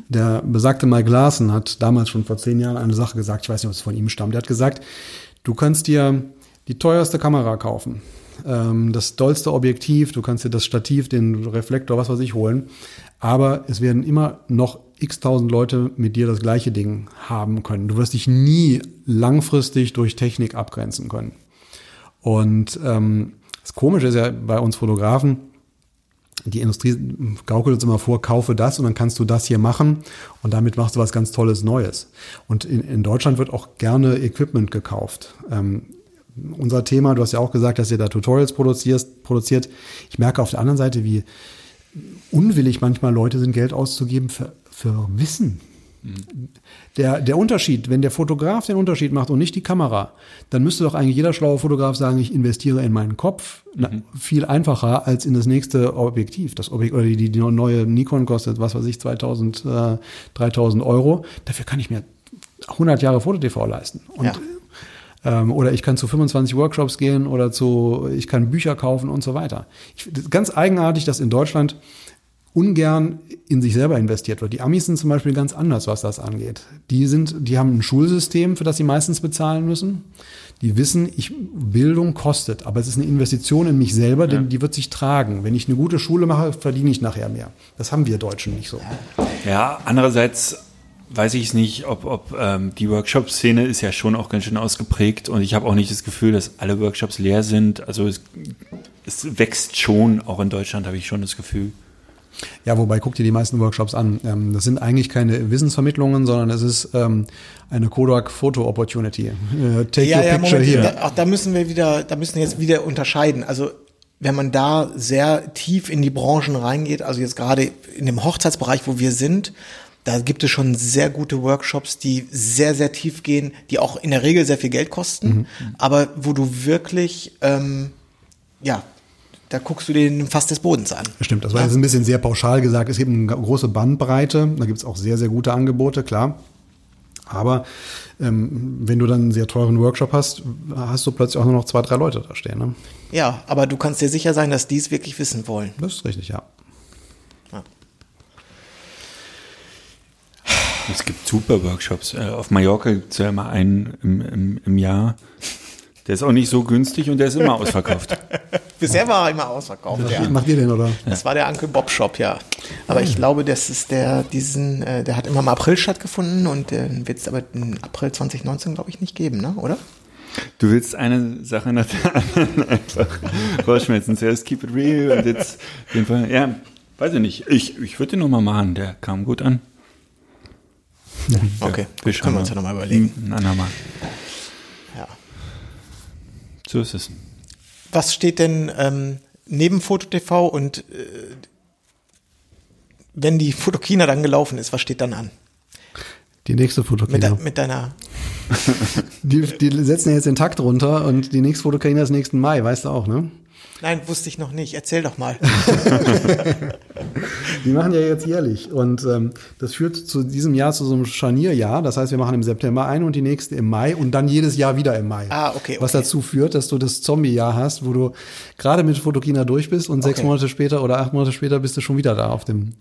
der besagte Mike Larsen hat damals schon vor zehn Jahren eine Sache gesagt, ich weiß nicht, ob es von ihm stammt. Der hat gesagt, du kannst dir die teuerste Kamera kaufen, ähm, das dollste Objektiv, du kannst dir das Stativ, den Reflektor, was weiß ich holen, aber es werden immer noch x tausend Leute mit dir das gleiche Ding haben können. Du wirst dich nie langfristig durch Technik abgrenzen können. Und ähm, das Komische ist ja bei uns Fotografen, die Industrie gaukelt uns immer vor, kaufe das und dann kannst du das hier machen und damit machst du was ganz Tolles Neues. Und in, in Deutschland wird auch gerne Equipment gekauft. Ähm, unser Thema, du hast ja auch gesagt, dass ihr da Tutorials produzierst, produziert. Ich merke auf der anderen Seite, wie unwillig manchmal Leute sind, Geld auszugeben für, für Wissen. Der, der Unterschied, wenn der Fotograf den Unterschied macht und nicht die Kamera, dann müsste doch eigentlich jeder schlaue Fotograf sagen, ich investiere in meinen Kopf. Mhm. Na, viel einfacher als in das nächste Objektiv. Das Objekt, oder die, die neue Nikon kostet, was weiß ich, 2000, äh, 3000 Euro. Dafür kann ich mir 100 Jahre Foto-TV leisten. Und, ja. ähm, oder ich kann zu 25 Workshops gehen oder zu, ich kann Bücher kaufen und so weiter. Ich, ganz eigenartig, dass in Deutschland ungern in sich selber investiert wird. Die Amis sind zum Beispiel ganz anders, was das angeht. Die sind, die haben ein Schulsystem, für das sie meistens bezahlen müssen. Die wissen, ich, Bildung kostet, aber es ist eine Investition in mich selber, denn ja. die wird sich tragen. Wenn ich eine gute Schule mache, verdiene ich nachher mehr. Das haben wir Deutschen nicht so. Ja, andererseits weiß ich es nicht, ob, ob ähm, die Workshop-Szene ist ja schon auch ganz schön ausgeprägt und ich habe auch nicht das Gefühl, dass alle Workshops leer sind. Also es, es wächst schon, auch in Deutschland habe ich schon das Gefühl. Ja, wobei guck dir die meisten Workshops an. Ähm, das sind eigentlich keine Wissensvermittlungen, sondern es ist ähm, eine Kodak Photo Opportunity. Äh, take ja, your ja, picture Moment, here. Da, auch da müssen wir wieder, da müssen wir jetzt wieder unterscheiden. Also wenn man da sehr tief in die Branchen reingeht, also jetzt gerade in dem Hochzeitsbereich, wo wir sind, da gibt es schon sehr gute Workshops, die sehr, sehr tief gehen, die auch in der Regel sehr viel Geld kosten, mhm. aber wo du wirklich ähm, ja, da guckst du den fast des Bodens an. Stimmt, das war ja. jetzt ein bisschen sehr pauschal gesagt. Es gibt eine große Bandbreite, da gibt es auch sehr, sehr gute Angebote, klar. Aber ähm, wenn du dann einen sehr teuren Workshop hast, hast du plötzlich auch nur noch zwei, drei Leute da stehen. Ne? Ja, aber du kannst dir sicher sein, dass die es wirklich wissen wollen. Das ist richtig, ja. ja. Es gibt super Workshops. Äh, auf Mallorca gibt es ja immer einen im, im, im Jahr. Der ist auch nicht so günstig und der ist immer ausverkauft. Bisher war er immer ausverkauft. Was ja. macht ihr denn, oder? Das war der Uncle Bob Shop, ja. Aber ich glaube, das ist der, diesen, äh, der hat immer im April stattgefunden und den wird es aber im April 2019, glaube ich, nicht geben, ne? oder? Du willst eine Sache nach der anderen einfach rausschmelzen. Zuerst keep it real und jetzt den Fall. Ja, weiß ich nicht. Ich, ich würde den nochmal machen, der kam gut an. Okay, ja, gut, können wir uns ja nochmal überlegen. Ein andermal. So ist es. Was steht denn ähm, neben FotoTV und äh, wenn die Fotokina dann gelaufen ist, was steht dann an? Die nächste Fotokina. Mit, mit deiner. die, die setzen jetzt den Takt runter und die nächste Fotokina ist nächsten Mai, weißt du auch, ne? Nein, wusste ich noch nicht. Erzähl doch mal. die machen ja jetzt jährlich. Und ähm, das führt zu diesem Jahr zu so einem Scharnierjahr. Das heißt, wir machen im September ein und die nächste im Mai und dann jedes Jahr wieder im Mai. Ah, okay. okay. Was dazu führt, dass du das Zombie-Jahr hast, wo du gerade mit Fotokina durch bist und okay. sechs Monate später oder acht Monate später bist du schon wieder da auf dem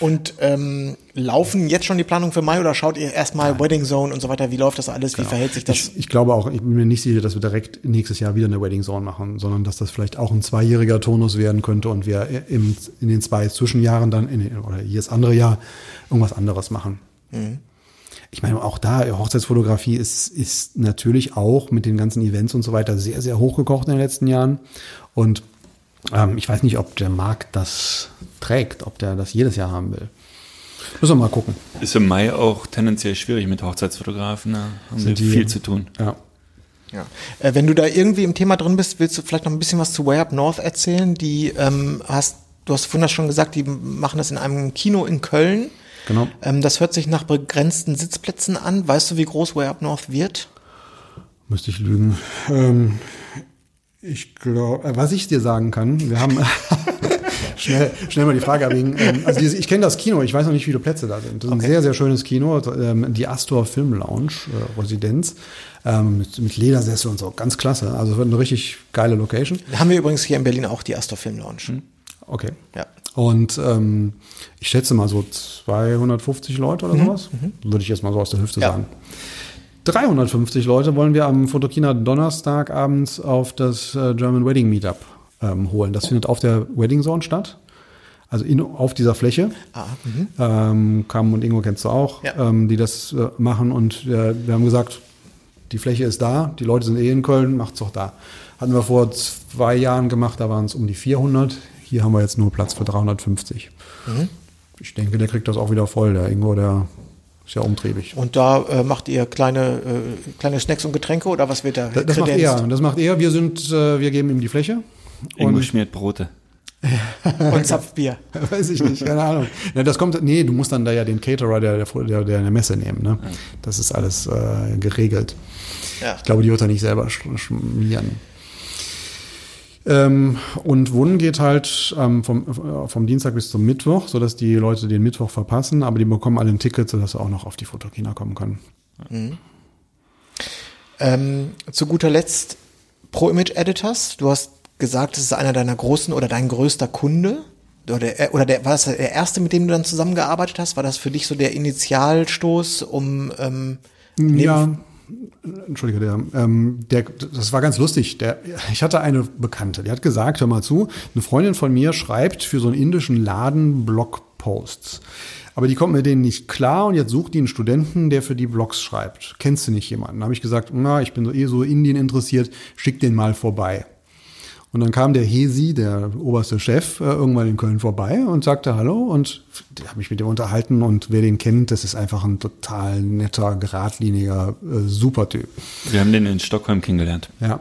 und ähm, laufen jetzt schon die Planung für Mai oder schaut ihr erstmal Wedding Zone und so weiter? Wie läuft das alles? Wie genau. verhält sich das? Ich, ich, glaube auch, ich bin mir nicht sicher, dass wir direkt nächstes Jahr wieder eine Wedding Zone machen, sondern dass das vielleicht auch ein zweijähriger Tonus werden könnte und wir im, in den zwei Zwischenjahren dann, in, oder jedes andere Jahr, irgendwas anderes machen. Mhm. Ich meine, auch da, Hochzeitsfotografie ist, ist natürlich auch mit den ganzen Events und so weiter sehr, sehr hochgekocht in den letzten Jahren. Und ähm, ich weiß nicht, ob der Markt das trägt, ob der das jedes Jahr haben will. Müssen wir mal gucken. Ist im Mai auch tendenziell schwierig mit Hochzeitsfotografen. Da haben Sind die, viel zu tun. Ja. Ja. Äh, wenn du da irgendwie im Thema drin bist, willst du vielleicht noch ein bisschen was zu Way Up North erzählen? Die ähm, hast, du hast vorhin das schon gesagt, die machen das in einem Kino in Köln. Genau. Ähm, das hört sich nach begrenzten Sitzplätzen an. Weißt du, wie groß Way Up North wird? Müsste ich lügen. Ähm, ich glaube, äh, was ich dir sagen kann, wir haben schnell, schnell mal die Frage abwägen. Ähm, also ich kenne das Kino, ich weiß noch nicht, wie viele Plätze da sind. Das ist okay. ein sehr, sehr schönes Kino, ähm, die Astor Film Lounge, äh, Residenz. Ähm, mit, mit Ledersessel und so, ganz klasse. Also es wird eine richtig geile Location. Haben wir übrigens hier in Berlin auch die Astor Film Lounge. Hm. Okay. Ja. Und ähm, ich schätze mal so 250 Leute oder mhm. sowas. Mhm. Würde ich jetzt mal so aus der Hüfte ja. sagen. 350 Leute wollen wir am Fotokina Donnerstagabend auf das äh, German Wedding Meetup ähm, holen. Das findet auf der Wedding Zone statt. Also in, auf dieser Fläche. Ah, mhm. ähm, Kam und Ingo kennst du auch, ja. ähm, die das äh, machen. Und äh, wir haben gesagt, die Fläche ist da, die Leute sind eh in Köln, macht's doch da. Hatten wir vor zwei Jahren gemacht, da waren es um die 400. Hier haben wir jetzt nur Platz für 350. Mhm. Ich denke, der kriegt das auch wieder voll, der Ingo, der ist ja umtriebig. Und da äh, macht ihr kleine, äh, kleine Snacks und Getränke oder was wird da? Das, das macht er. Das macht er. Wir sind, äh, wir geben ihm die Fläche. Ingo schmiert Brote. und Zapfbier. Weiß ich nicht, keine Ahnung. Ja, das kommt, nee, du musst dann da ja den Caterer der, der, der, der Messe nehmen. Ne? Das ist alles äh, geregelt. Ja. Ich glaube, die wird er nicht selber schmieren. Ähm, und Wunden geht halt ähm, vom, vom Dienstag bis zum Mittwoch, sodass die Leute den Mittwoch verpassen, aber die bekommen alle ein Ticket, sodass sie auch noch auf die Fotokina kommen können. Mhm. Ähm, zu guter Letzt Pro Image Editors. Du hast gesagt, es ist einer deiner großen oder dein größter Kunde. Oder, oder der, war das der erste, mit dem du dann zusammengearbeitet hast? War das für dich so der Initialstoß, um ähm, ja, Entschuldige, der, ähm, der, das war ganz lustig. Der, ich hatte eine Bekannte, die hat gesagt, hör mal zu, eine Freundin von mir schreibt für so einen indischen Laden Blogposts. Aber die kommt mit denen nicht klar und jetzt sucht die einen Studenten, der für die Blogs schreibt. Kennst du nicht jemanden? Da habe ich gesagt, na, ich bin so eh so Indien interessiert, schick den mal vorbei. Und dann kam der Hesi, der oberste Chef, äh, irgendwann in Köln vorbei und sagte Hallo und ich habe mich mit dem unterhalten und wer den kennt, das ist einfach ein total netter, geradliniger, äh, super Typ. Wir haben den in Stockholm kennengelernt. Ja.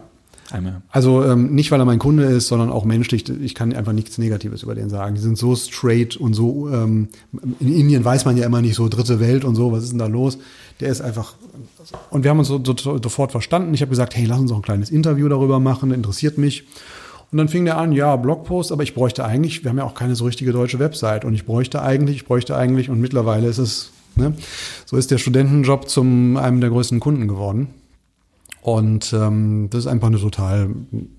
Einmal. Also ähm, nicht, weil er mein Kunde ist, sondern auch menschlich. Ich kann einfach nichts Negatives über den sagen. Die sind so straight und so. Ähm, in Indien weiß man ja immer nicht so dritte Welt und so. Was ist denn da los? Der ist einfach. Und wir haben uns so, so, sofort verstanden. Ich habe gesagt, hey, lass uns auch ein kleines Interview darüber machen. Interessiert mich. Und dann fing der an, ja, Blogpost, aber ich bräuchte eigentlich, wir haben ja auch keine so richtige deutsche Website und ich bräuchte eigentlich, ich bräuchte eigentlich und mittlerweile ist es, ne, so ist der Studentenjob zum einem der größten Kunden geworden. Und ähm, das ist einfach eine total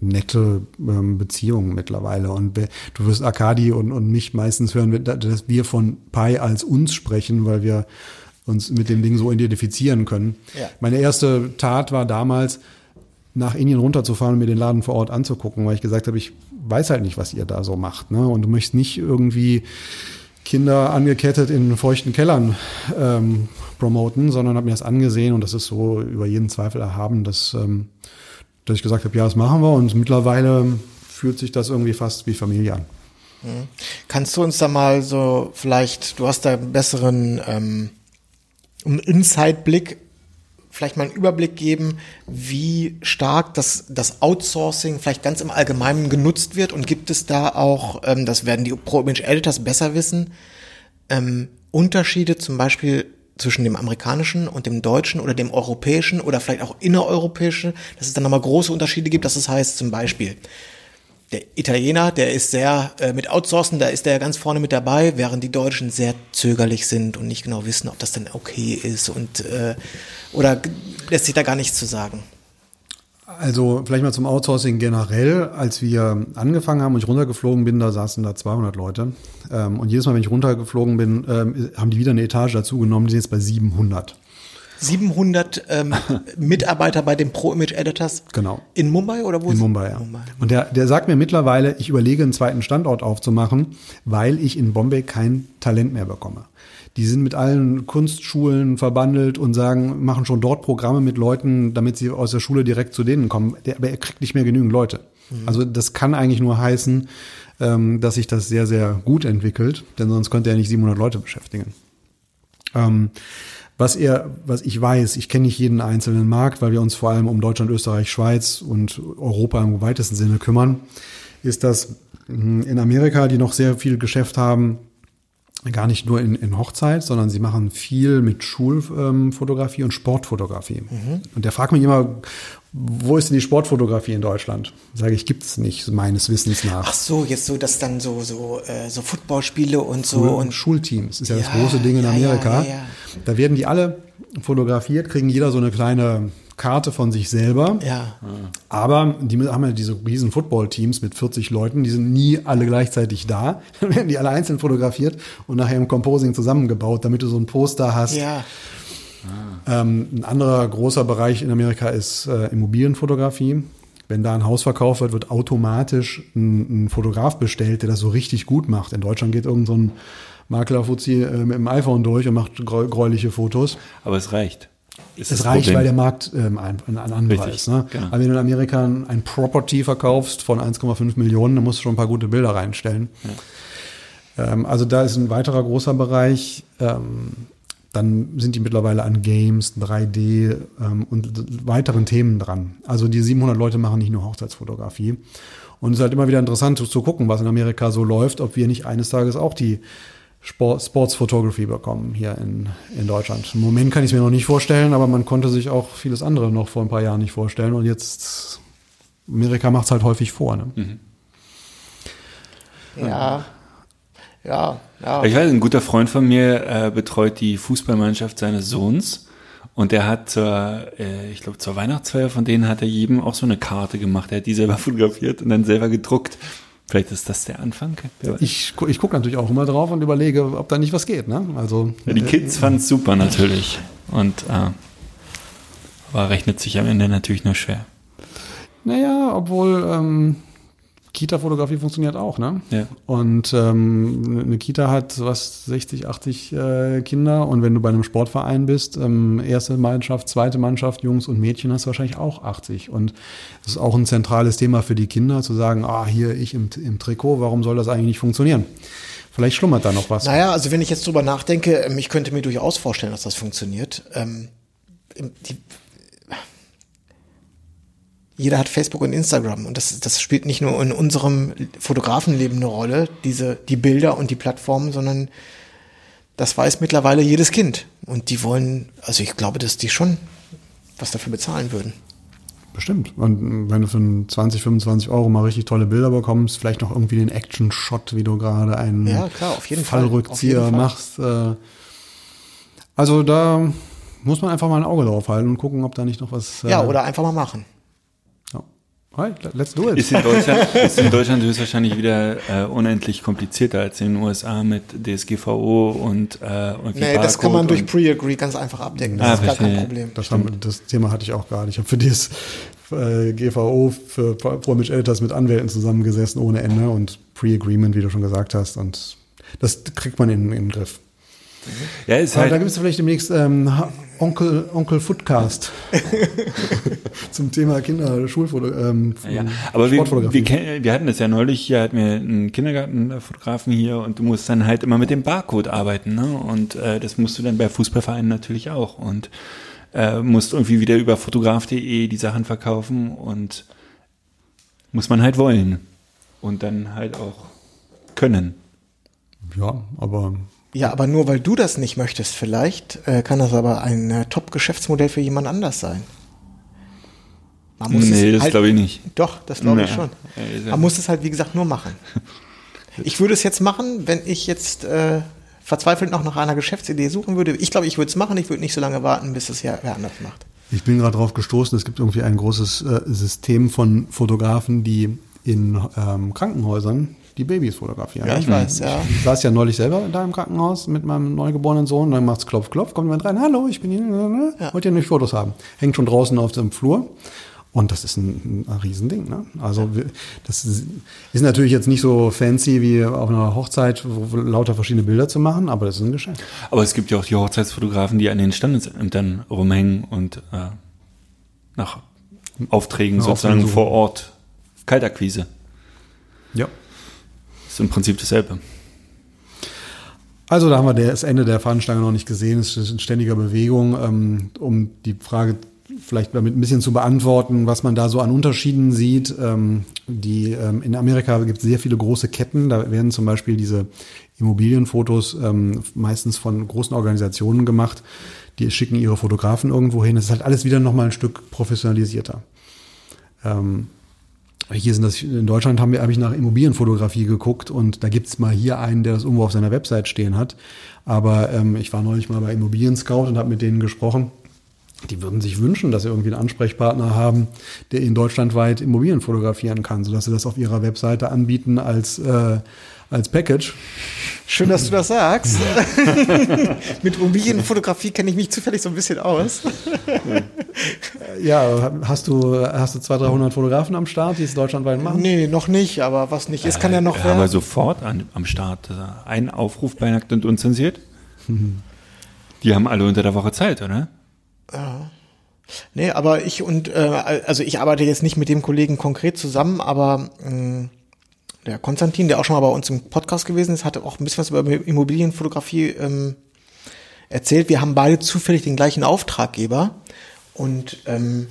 nette ähm, Beziehung mittlerweile. Und du wirst Akadi und, und mich meistens hören, dass wir von Pi als uns sprechen, weil wir uns mit dem Ding so identifizieren können. Ja. Meine erste Tat war damals, nach Indien runterzufahren und mir den Laden vor Ort anzugucken, weil ich gesagt habe, ich weiß halt nicht, was ihr da so macht. Ne? Und du möchtest nicht irgendwie Kinder angekettet in feuchten Kellern ähm, promoten, sondern habe mir das angesehen und das ist so über jeden Zweifel erhaben, dass, ähm, dass ich gesagt habe, ja, das machen wir und mittlerweile fühlt sich das irgendwie fast wie Familie an. Mhm. Kannst du uns da mal so vielleicht, du hast da einen besseren ähm, Inside-Blick vielleicht mal einen Überblick geben, wie stark das, das Outsourcing vielleicht ganz im Allgemeinen genutzt wird und gibt es da auch, ähm, das werden die Pro-Image-Editors besser wissen, ähm, Unterschiede zum Beispiel zwischen dem amerikanischen und dem deutschen oder dem europäischen oder vielleicht auch innereuropäischen, dass es dann nochmal große Unterschiede gibt, dass es heißt zum Beispiel, der Italiener, der ist sehr äh, mit Outsourcen, da ist der ganz vorne mit dabei, während die Deutschen sehr zögerlich sind und nicht genau wissen, ob das dann okay ist und äh, oder lässt sich da gar nichts zu sagen. Also vielleicht mal zum Outsourcing generell. Als wir angefangen haben und ich runtergeflogen bin, da saßen da 200 Leute. Ähm, und jedes Mal, wenn ich runtergeflogen bin, ähm, haben die wieder eine Etage dazu genommen. Die sind jetzt bei 700. 700 ähm, Mitarbeiter bei den Pro Image Editors. Genau. In Mumbai oder wo? In Mumbai, ja. Mumbai. Und der, der sagt mir mittlerweile, ich überlege, einen zweiten Standort aufzumachen, weil ich in Bombay kein Talent mehr bekomme. Die sind mit allen Kunstschulen verbandelt und sagen, machen schon dort Programme mit Leuten, damit sie aus der Schule direkt zu denen kommen. Der, aber er kriegt nicht mehr genügend Leute. Mhm. Also das kann eigentlich nur heißen, ähm, dass sich das sehr, sehr gut entwickelt, denn sonst könnte er nicht 700 Leute beschäftigen. Ähm, was er, was ich weiß, ich kenne nicht jeden einzelnen Markt, weil wir uns vor allem um Deutschland, Österreich, Schweiz und Europa im weitesten Sinne kümmern, ist, dass hm, in Amerika, die noch sehr viel Geschäft haben, gar nicht nur in, in Hochzeit, sondern sie machen viel mit Schulfotografie ähm, und Sportfotografie. Mhm. Und der fragt mich immer, wo ist denn die Sportfotografie in Deutschland? Sage ich, gibt es nicht, meines Wissens nach. Ach so, jetzt so, dass dann so, so, äh, so Footballspiele und so. Schul und Schulteams ist ja, ja, das große Ding in ja, Amerika. Ja, da werden die alle fotografiert, kriegen jeder so eine kleine Karte von sich selber. Ja. Aber die haben ja diese riesen Football-Teams mit 40 Leuten, die sind nie alle gleichzeitig da. Dann werden die alle einzeln fotografiert und nachher im Composing zusammengebaut, damit du so ein Poster hast. Ja. Ähm, ein anderer großer Bereich in Amerika ist äh, Immobilienfotografie. Wenn da ein Haus verkauft wird, wird automatisch ein, ein, Fotograf bestellt, der das so richtig gut macht. In Deutschland geht irgend so ein Makler-Fuzzi äh, mit dem iPhone durch und macht gräuliche Fotos. Aber es reicht. Ist es reicht, Problem. weil der Markt ähm, ein, ein, anderer ist. Ne? Genau. Aber wenn du in Amerika ein Property verkaufst von 1,5 Millionen, dann musst du schon ein paar gute Bilder reinstellen. Ja. Ähm, also da ist ein weiterer großer Bereich. Ähm, dann sind die mittlerweile an Games, 3D ähm, und weiteren Themen dran. Also die 700 Leute machen nicht nur Hochzeitsfotografie. Und es ist halt immer wieder interessant zu gucken, was in Amerika so läuft, ob wir nicht eines Tages auch die Sport, Sports Photography bekommen hier in, in Deutschland. Im Moment kann ich es mir noch nicht vorstellen, aber man konnte sich auch vieles andere noch vor ein paar Jahren nicht vorstellen. Und jetzt, Amerika macht es halt häufig vor. Ne? Mhm. Ja, ja, ja. Ich weiß, ein guter Freund von mir äh, betreut die Fußballmannschaft seines Sohns. Und er hat zur, äh, ich glaube, zur Weihnachtsfeier von denen hat er jedem auch so eine Karte gemacht. Er hat die selber fotografiert und dann selber gedruckt. Vielleicht ist das der Anfang. Ich, ich gucke natürlich auch immer drauf und überlege, ob da nicht was geht. Ne? Also, ja, die Kids äh, fanden es super natürlich. Und äh, aber rechnet sich am Ende natürlich nur schwer. Naja, obwohl ähm, Kita-Fotografie funktioniert auch, ne? Ja. Und ähm, eine Kita hat was 60, 80 äh, Kinder und wenn du bei einem Sportverein bist, ähm, erste Mannschaft, zweite Mannschaft, Jungs und Mädchen, hast du wahrscheinlich auch 80. Und das ist auch ein zentrales Thema für die Kinder, zu sagen, ah, hier ich im, im Trikot, warum soll das eigentlich nicht funktionieren? Vielleicht schlummert da noch was. Naja, also wenn ich jetzt drüber nachdenke, ich könnte mir durchaus vorstellen, dass das funktioniert. Ähm, die, jeder hat Facebook und Instagram und das, das spielt nicht nur in unserem Fotografenleben eine Rolle, diese, die Bilder und die Plattformen, sondern das weiß mittlerweile jedes Kind. Und die wollen, also ich glaube, dass die schon was dafür bezahlen würden. Bestimmt. Und wenn du für 20, 25 Euro mal richtig tolle Bilder bekommst, vielleicht noch irgendwie den Action-Shot, wie du gerade einen ja, klar, auf jeden Fallrückzieher Fall. machst. Äh, also da muss man einfach mal ein Auge drauf halten und gucken, ob da nicht noch was. Ja, äh, oder einfach mal machen. Right, let's do it. Ist in Deutschland, ist in Deutschland höchstwahrscheinlich wieder äh, unendlich komplizierter als in den USA mit DSGVO und äh, und Nee, das kann man durch Pre-Agree ganz einfach abdecken. Das ah, ist gar kein Problem. Das, haben, das, Thema hatte ich auch gar nicht. Ich habe für dieses äh, GVO für Pro-Image Editors mit Anwälten zusammengesessen ohne Ende und Pre-Agreement, wie du schon gesagt hast. Und das kriegt man in, in den Griff. Ja, ist halt. Da gibt es vielleicht demnächst ähm, Onkel, Onkel Footcast zum Thema Kinder, Schulfoto. Ähm, ja, aber wir, wir, wir hatten das ja neulich, hier hatten wir einen Kindergartenfotografen hier und du musst dann halt immer mit dem Barcode arbeiten. Ne? Und äh, das musst du dann bei Fußballvereinen natürlich auch. Und äh, musst irgendwie wieder über fotograf.de die Sachen verkaufen und muss man halt wollen. Und dann halt auch können. Ja, aber ja, aber nur weil du das nicht möchtest, vielleicht äh, kann das aber ein äh, Top-Geschäftsmodell für jemand anders sein. Man muss nee, das halt, glaube ich nicht. Doch, das glaube ich schon. Man muss es halt, wie gesagt, nur machen. Ich würde es jetzt machen, wenn ich jetzt äh, verzweifelt noch nach einer Geschäftsidee suchen würde. Ich glaube, ich würde es machen. Ich würde nicht so lange warten, bis es ja wer anders macht. Ich bin gerade drauf gestoßen, es gibt irgendwie ein großes äh, System von Fotografen, die in ähm, Krankenhäusern die Babys fotografieren. Ja, ich weiß, ja. Ich saß ja neulich selber da im Krankenhaus mit meinem neugeborenen Sohn, dann macht's Klopf, Klopf, kommt jemand rein, hallo, ich bin hier, ne, ne, ja. wollt ihr nicht Fotos haben? Hängt schon draußen auf dem Flur. Und das ist ein, ein Riesending. Ne? Also das ist, ist, natürlich jetzt nicht so fancy wie auf einer Hochzeit, wo lauter verschiedene Bilder zu machen, aber das ist ein Geschenk. Aber es gibt ja auch die Hochzeitsfotografen, die an den Standesämtern rumhängen und äh, nach Aufträgen nach sozusagen vor Ort Kaltakquise. Im Prinzip dasselbe. Also da haben wir das Ende der Fahnenstange noch nicht gesehen. Es ist in ständiger Bewegung. Ähm, um die Frage vielleicht damit ein bisschen zu beantworten, was man da so an Unterschieden sieht. Ähm, die, ähm, in Amerika gibt es sehr viele große Ketten. Da werden zum Beispiel diese Immobilienfotos meistens von großen Organisationen gemacht. Die schicken ihre Fotografen irgendwo hin. Das ist halt alles wieder nochmal ein Stück professionalisierter. Hier sind das, in Deutschland haben wir, habe ich nach Immobilienfotografie geguckt und da gibt's mal hier einen, der das irgendwo auf seiner Website stehen hat. Aber ähm, ich war neulich mal bei Immobilien Scout und habe mit denen gesprochen. Die würden sich wünschen, dass sie irgendwie einen Ansprechpartner haben, der ihnen deutschlandweit Immobilien fotografieren kann, sodass sie das auf ihrer Webseite anbieten als äh, als Package. Schön, dass du das sagst. Mit Immobilienfotografie kenne ich mich zufällig so ein bisschen aus. ja, hast du, hast du 200, 300 Fotografen am Start, die es deutschlandweit machen? Nee, noch nicht, aber was nicht ist, kann ja noch werden. Aber sofort an, am Start. Ein Aufruf bei Nackt und Unzensiert. Die haben alle unter der Woche Zeit, oder? Ja. Nee, aber ich und, äh, also ich arbeite jetzt nicht mit dem Kollegen konkret zusammen, aber mh, mm, der Konstantin, der auch schon mal bei uns im Podcast gewesen ist, hatte auch ein bisschen was über Immobilienfotografie ähm, erzählt. Wir haben beide zufällig den gleichen Auftraggeber und ähm,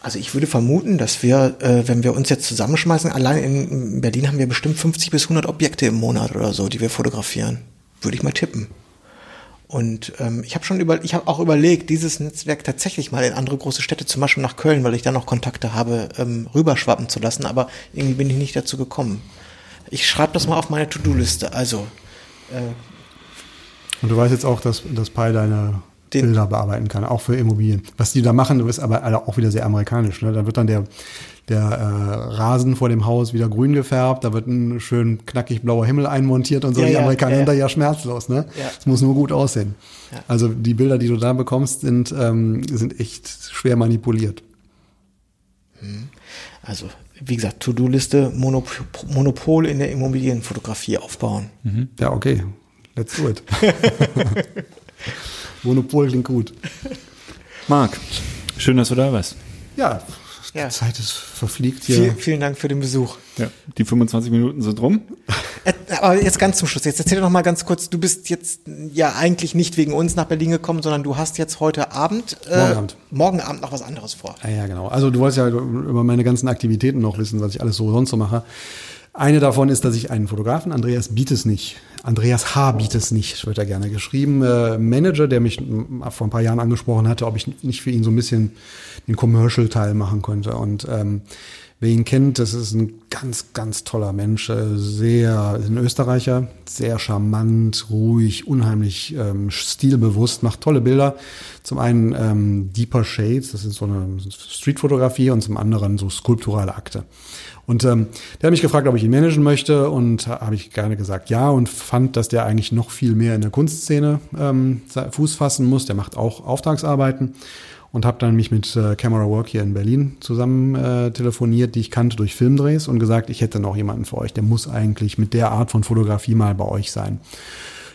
also ich würde vermuten, dass wir, äh, wenn wir uns jetzt zusammenschmeißen, allein in Berlin haben wir bestimmt 50 bis 100 Objekte im Monat oder so, die wir fotografieren. Würde ich mal tippen. Und ähm, ich habe schon über, ich habe auch überlegt, dieses Netzwerk tatsächlich mal in andere große Städte, zum Beispiel nach Köln, weil ich da noch Kontakte habe, ähm, rüberschwappen zu lassen, aber irgendwie bin ich nicht dazu gekommen. Ich schreibe das mal auf meine To-Do-Liste. Also. Äh, Und du weißt jetzt auch, dass, dass Pi deine Bilder bearbeiten kann, auch für Immobilien. Was die da machen, ist aber auch wieder sehr amerikanisch. Ne? Da wird dann der, der äh, Rasen vor dem Haus wieder grün gefärbt, da wird ein schön knackig blauer Himmel einmontiert und so. Ja, die Amerikaner ja, sind da ja schmerzlos. Ne? Es muss nur gut aussehen. Also die Bilder, die du da bekommst, sind, ähm, sind echt schwer manipuliert. Hm. Also wie gesagt, To-Do-Liste, Monop Monopol in der Immobilienfotografie aufbauen. Mhm. Ja, okay. Let's do it. Monopol klingt gut. Marc, schön, dass du da warst. Ja, ja. Die Zeit ist verfliegt hier. Viel, vielen Dank für den Besuch. Ja, die 25 Minuten sind rum. Aber jetzt ganz zum Schluss. Jetzt erzähl doch noch mal ganz kurz. Du bist jetzt ja eigentlich nicht wegen uns nach Berlin gekommen, sondern du hast jetzt heute Abend, äh, morgen Abend, morgen Abend noch was anderes vor. Ja, ja, genau. Also du wolltest ja über meine ganzen Aktivitäten noch wissen, was ich alles so sonst so mache. Eine davon ist, dass ich einen Fotografen, Andreas Bietes nicht, Andreas H. Bietes nicht, wird er gerne geschrieben, äh, Manager, der mich vor ein paar Jahren angesprochen hatte, ob ich nicht für ihn so ein bisschen den Commercial-Teil machen könnte. Und ähm, wer ihn kennt, das ist ein ganz, ganz toller Mensch, äh, sehr, ein Österreicher, sehr charmant, ruhig, unheimlich ähm, stilbewusst, macht tolle Bilder. Zum einen ähm, Deeper Shades, das ist so eine Streetfotografie und zum anderen so skulpturale Akte. Und ähm, der hat mich gefragt, ob ich ihn managen möchte und habe ich gerne gesagt ja und fand, dass der eigentlich noch viel mehr in der Kunstszene ähm, Fuß fassen muss. Der macht auch Auftragsarbeiten und habe dann mich mit äh, Camera Work hier in Berlin zusammen äh, telefoniert, die ich kannte durch Filmdrehs und gesagt, ich hätte noch jemanden für euch, der muss eigentlich mit der Art von Fotografie mal bei euch sein.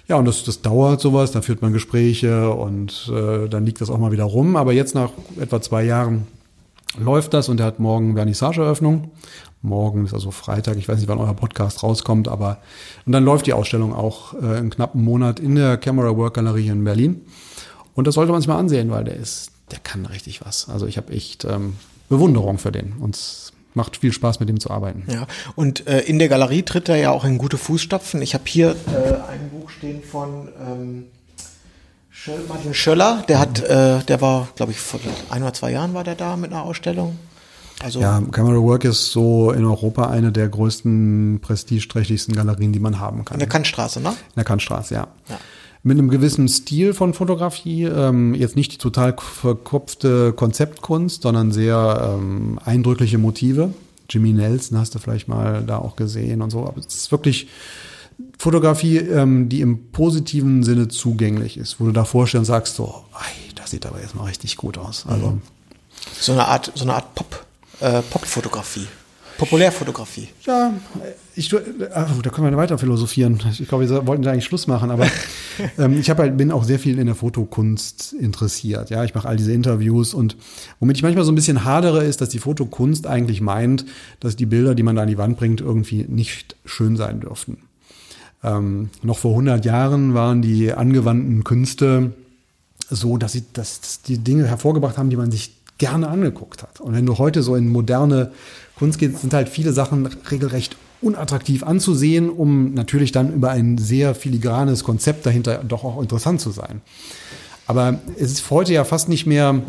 Ja, und das, das dauert sowas, da führt man Gespräche und äh, dann liegt das auch mal wieder rum. Aber jetzt nach etwa zwei Jahren läuft das und er hat morgen Vernissageeröffnung. Morgen ist also Freitag, ich weiß nicht, wann euer Podcast rauskommt, aber und dann läuft die Ausstellung auch äh, in knappen Monat in der Camera Work Galerie in Berlin. Und das sollte man sich mal ansehen, weil der ist der kann richtig was. Also ich habe echt ähm, Bewunderung für den. Und es macht viel Spaß, mit ihm zu arbeiten. Ja, und äh, in der Galerie tritt er ja auch in gute Fußstapfen. Ich habe hier äh, ein Buch stehen von ähm, Martin Schöller. Der hat, äh, der war, glaube ich, vor ein oder zwei Jahren war der da mit einer Ausstellung. Also ja, Camera Work ist so in Europa eine der größten, prestigeträchtigsten Galerien, die man haben kann. In der Kantstraße, ne? In der Kantstraße, ja. ja mit einem gewissen Stil von Fotografie, ähm, jetzt nicht die total verkopfte Konzeptkunst, sondern sehr ähm, eindrückliche Motive. Jimmy Nelson hast du vielleicht mal da auch gesehen und so, aber es ist wirklich Fotografie, ähm, die im positiven Sinne zugänglich ist, wo du da vorstellst und sagst so, ey, das sieht aber jetzt mal richtig gut aus. Also so eine Art, so eine Art Pop, äh, Pop-Fotografie. Populärfotografie. Ja, ich, ach, da können wir weiter philosophieren. Ich glaube, wir wollten da eigentlich Schluss machen, aber ähm, ich halt, bin auch sehr viel in der Fotokunst interessiert. Ja, ich mache all diese Interviews und womit ich manchmal so ein bisschen hadere, ist, dass die Fotokunst eigentlich meint, dass die Bilder, die man da an die Wand bringt, irgendwie nicht schön sein dürften. Ähm, noch vor 100 Jahren waren die angewandten Künste so, dass sie dass die Dinge hervorgebracht haben, die man sich gerne angeguckt hat. Und wenn du heute so in moderne Kunst geht, sind halt viele Sachen regelrecht unattraktiv anzusehen, um natürlich dann über ein sehr filigranes Konzept dahinter doch auch interessant zu sein. Aber es ist heute ja fast nicht mehr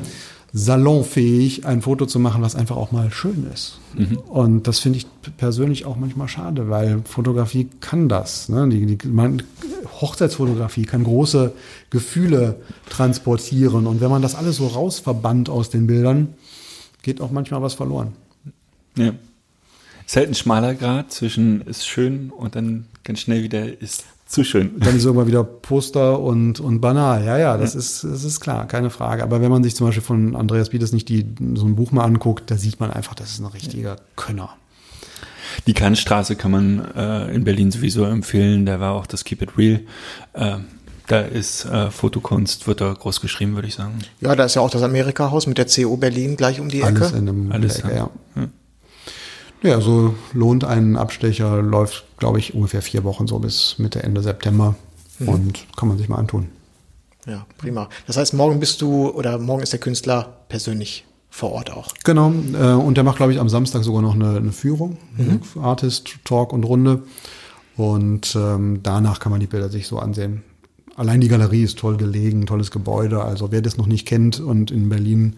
salonfähig, ein Foto zu machen, was einfach auch mal schön ist. Mhm. Und das finde ich persönlich auch manchmal schade, weil Fotografie kann das. Ne? Die, die, man, Hochzeitsfotografie kann große Gefühle transportieren. Und wenn man das alles so rausverbannt aus den Bildern, geht auch manchmal was verloren. Ja. Ist halt ein schmaler Grad zwischen ist schön und dann ganz schnell wieder ist zu schön. Dann ist irgendwann wieder Poster und, und banal. Ja, ja, das, ja. Ist, das ist klar, keine Frage. Aber wenn man sich zum Beispiel von Andreas Bietes nicht die, so ein Buch mal anguckt, da sieht man einfach, das ist ein richtiger Könner. Die Kantstraße kann man äh, in Berlin sowieso empfehlen. Da war auch das Keep It Real. Äh, da ist äh, Fotokunst, wird da groß geschrieben, würde ich sagen. Ja, da ist ja auch das Amerika-Haus mit der CO Berlin gleich um die Ecke. Alles in einem Alles, Ecke, ja. ja. Ja, so lohnt ein Abstecher, läuft, glaube ich, ungefähr vier Wochen so bis Mitte, Ende September. Mhm. Und kann man sich mal antun. Ja, prima. Das heißt, morgen bist du oder morgen ist der Künstler persönlich vor Ort auch. Genau. Äh, und der macht, glaube ich, am Samstag sogar noch eine, eine Führung. Mhm. Artist, Talk und Runde. Und ähm, danach kann man die Bilder sich so ansehen. Allein die Galerie ist toll gelegen, tolles Gebäude. Also wer das noch nicht kennt und in Berlin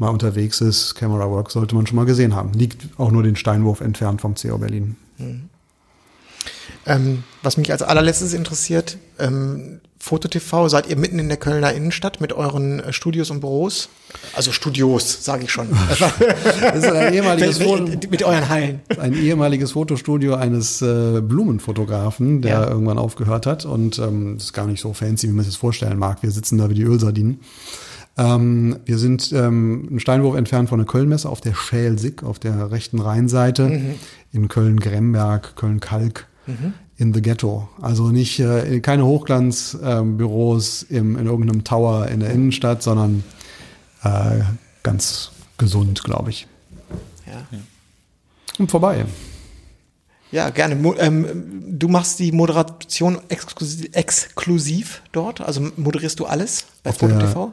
mal unterwegs ist, Camera Work sollte man schon mal gesehen haben. Liegt auch nur den Steinwurf entfernt vom CO Berlin. Mhm. Ähm, was mich als allerletztes interessiert, ähm, FotoTV, seid ihr mitten in der Kölner Innenstadt mit euren äh, Studios und Büros? Also Studios, sage ich schon. das ist ein ehemaliges Foto, mit euren Hallen. Ein ehemaliges Fotostudio eines äh, Blumenfotografen, der ja. irgendwann aufgehört hat. Und ähm, das ist gar nicht so fancy, wie man sich das vorstellen mag. Wir sitzen da wie die Ölsardinen. Ähm, wir sind ähm, einen Steinwurf entfernt von der Kölnmesse auf der Schälsick, auf der rechten Rheinseite, mhm. in Köln-Gremberg, Köln-Kalk. Mhm in the Ghetto. Also nicht äh, keine Hochglanzbüros äh, in irgendeinem Tower in der Innenstadt, sondern äh, ganz gesund, glaube ich. Ja. Und vorbei. Ja, gerne. Mo ähm, du machst die Moderation exklusiv, exklusiv dort? Also moderierst du alles bei Foto TV?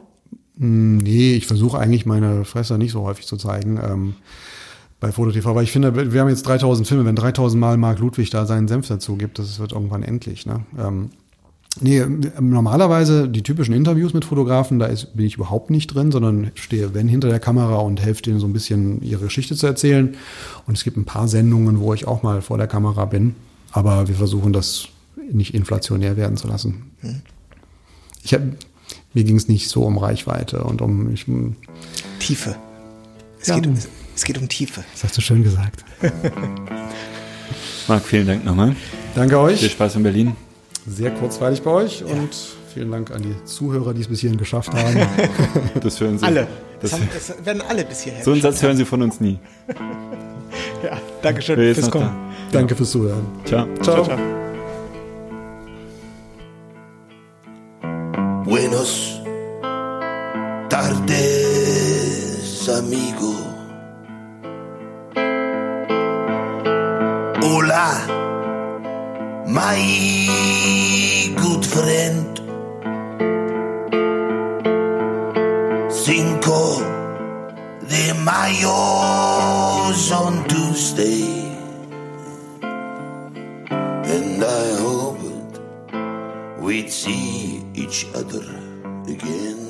Hm, nee, ich versuche eigentlich meine Fresse nicht so häufig zu zeigen. Ähm, bei FotoTV, weil ich finde, wir haben jetzt 3000 Filme, wenn 3000 Mal Mark Ludwig da seinen Senf dazu gibt, das wird irgendwann endlich. Ne? Ähm, nee, normalerweise die typischen Interviews mit Fotografen, da ist, bin ich überhaupt nicht drin, sondern stehe, wenn, hinter der Kamera und helfe denen so ein bisschen ihre Geschichte zu erzählen. Und es gibt ein paar Sendungen, wo ich auch mal vor der Kamera bin, aber wir versuchen das nicht inflationär werden zu lassen. Hm. Ich hab, mir ging es nicht so um Reichweite und um ich, Tiefe. Es ja, geht um es geht um Tiefe. Das hast du schön gesagt. Marc, vielen Dank nochmal. Danke euch. Viel Spaß in Berlin. Sehr kurzweilig bei euch ja. und vielen Dank an die Zuhörer, die es bis hierhin geschafft haben. Das hören Sie. Alle. Das, das, haben, das werden alle bis hierher. So einen Satz hören Sie von uns nie. ja, danke schön fürs Kommen. Da. Danke fürs Zuhören. Ciao. Ciao. ciao, ciao. Buenos tardes, amigo. Hola, my good friend. Cinco de Mayo on Tuesday, and I hoped we'd see each other again.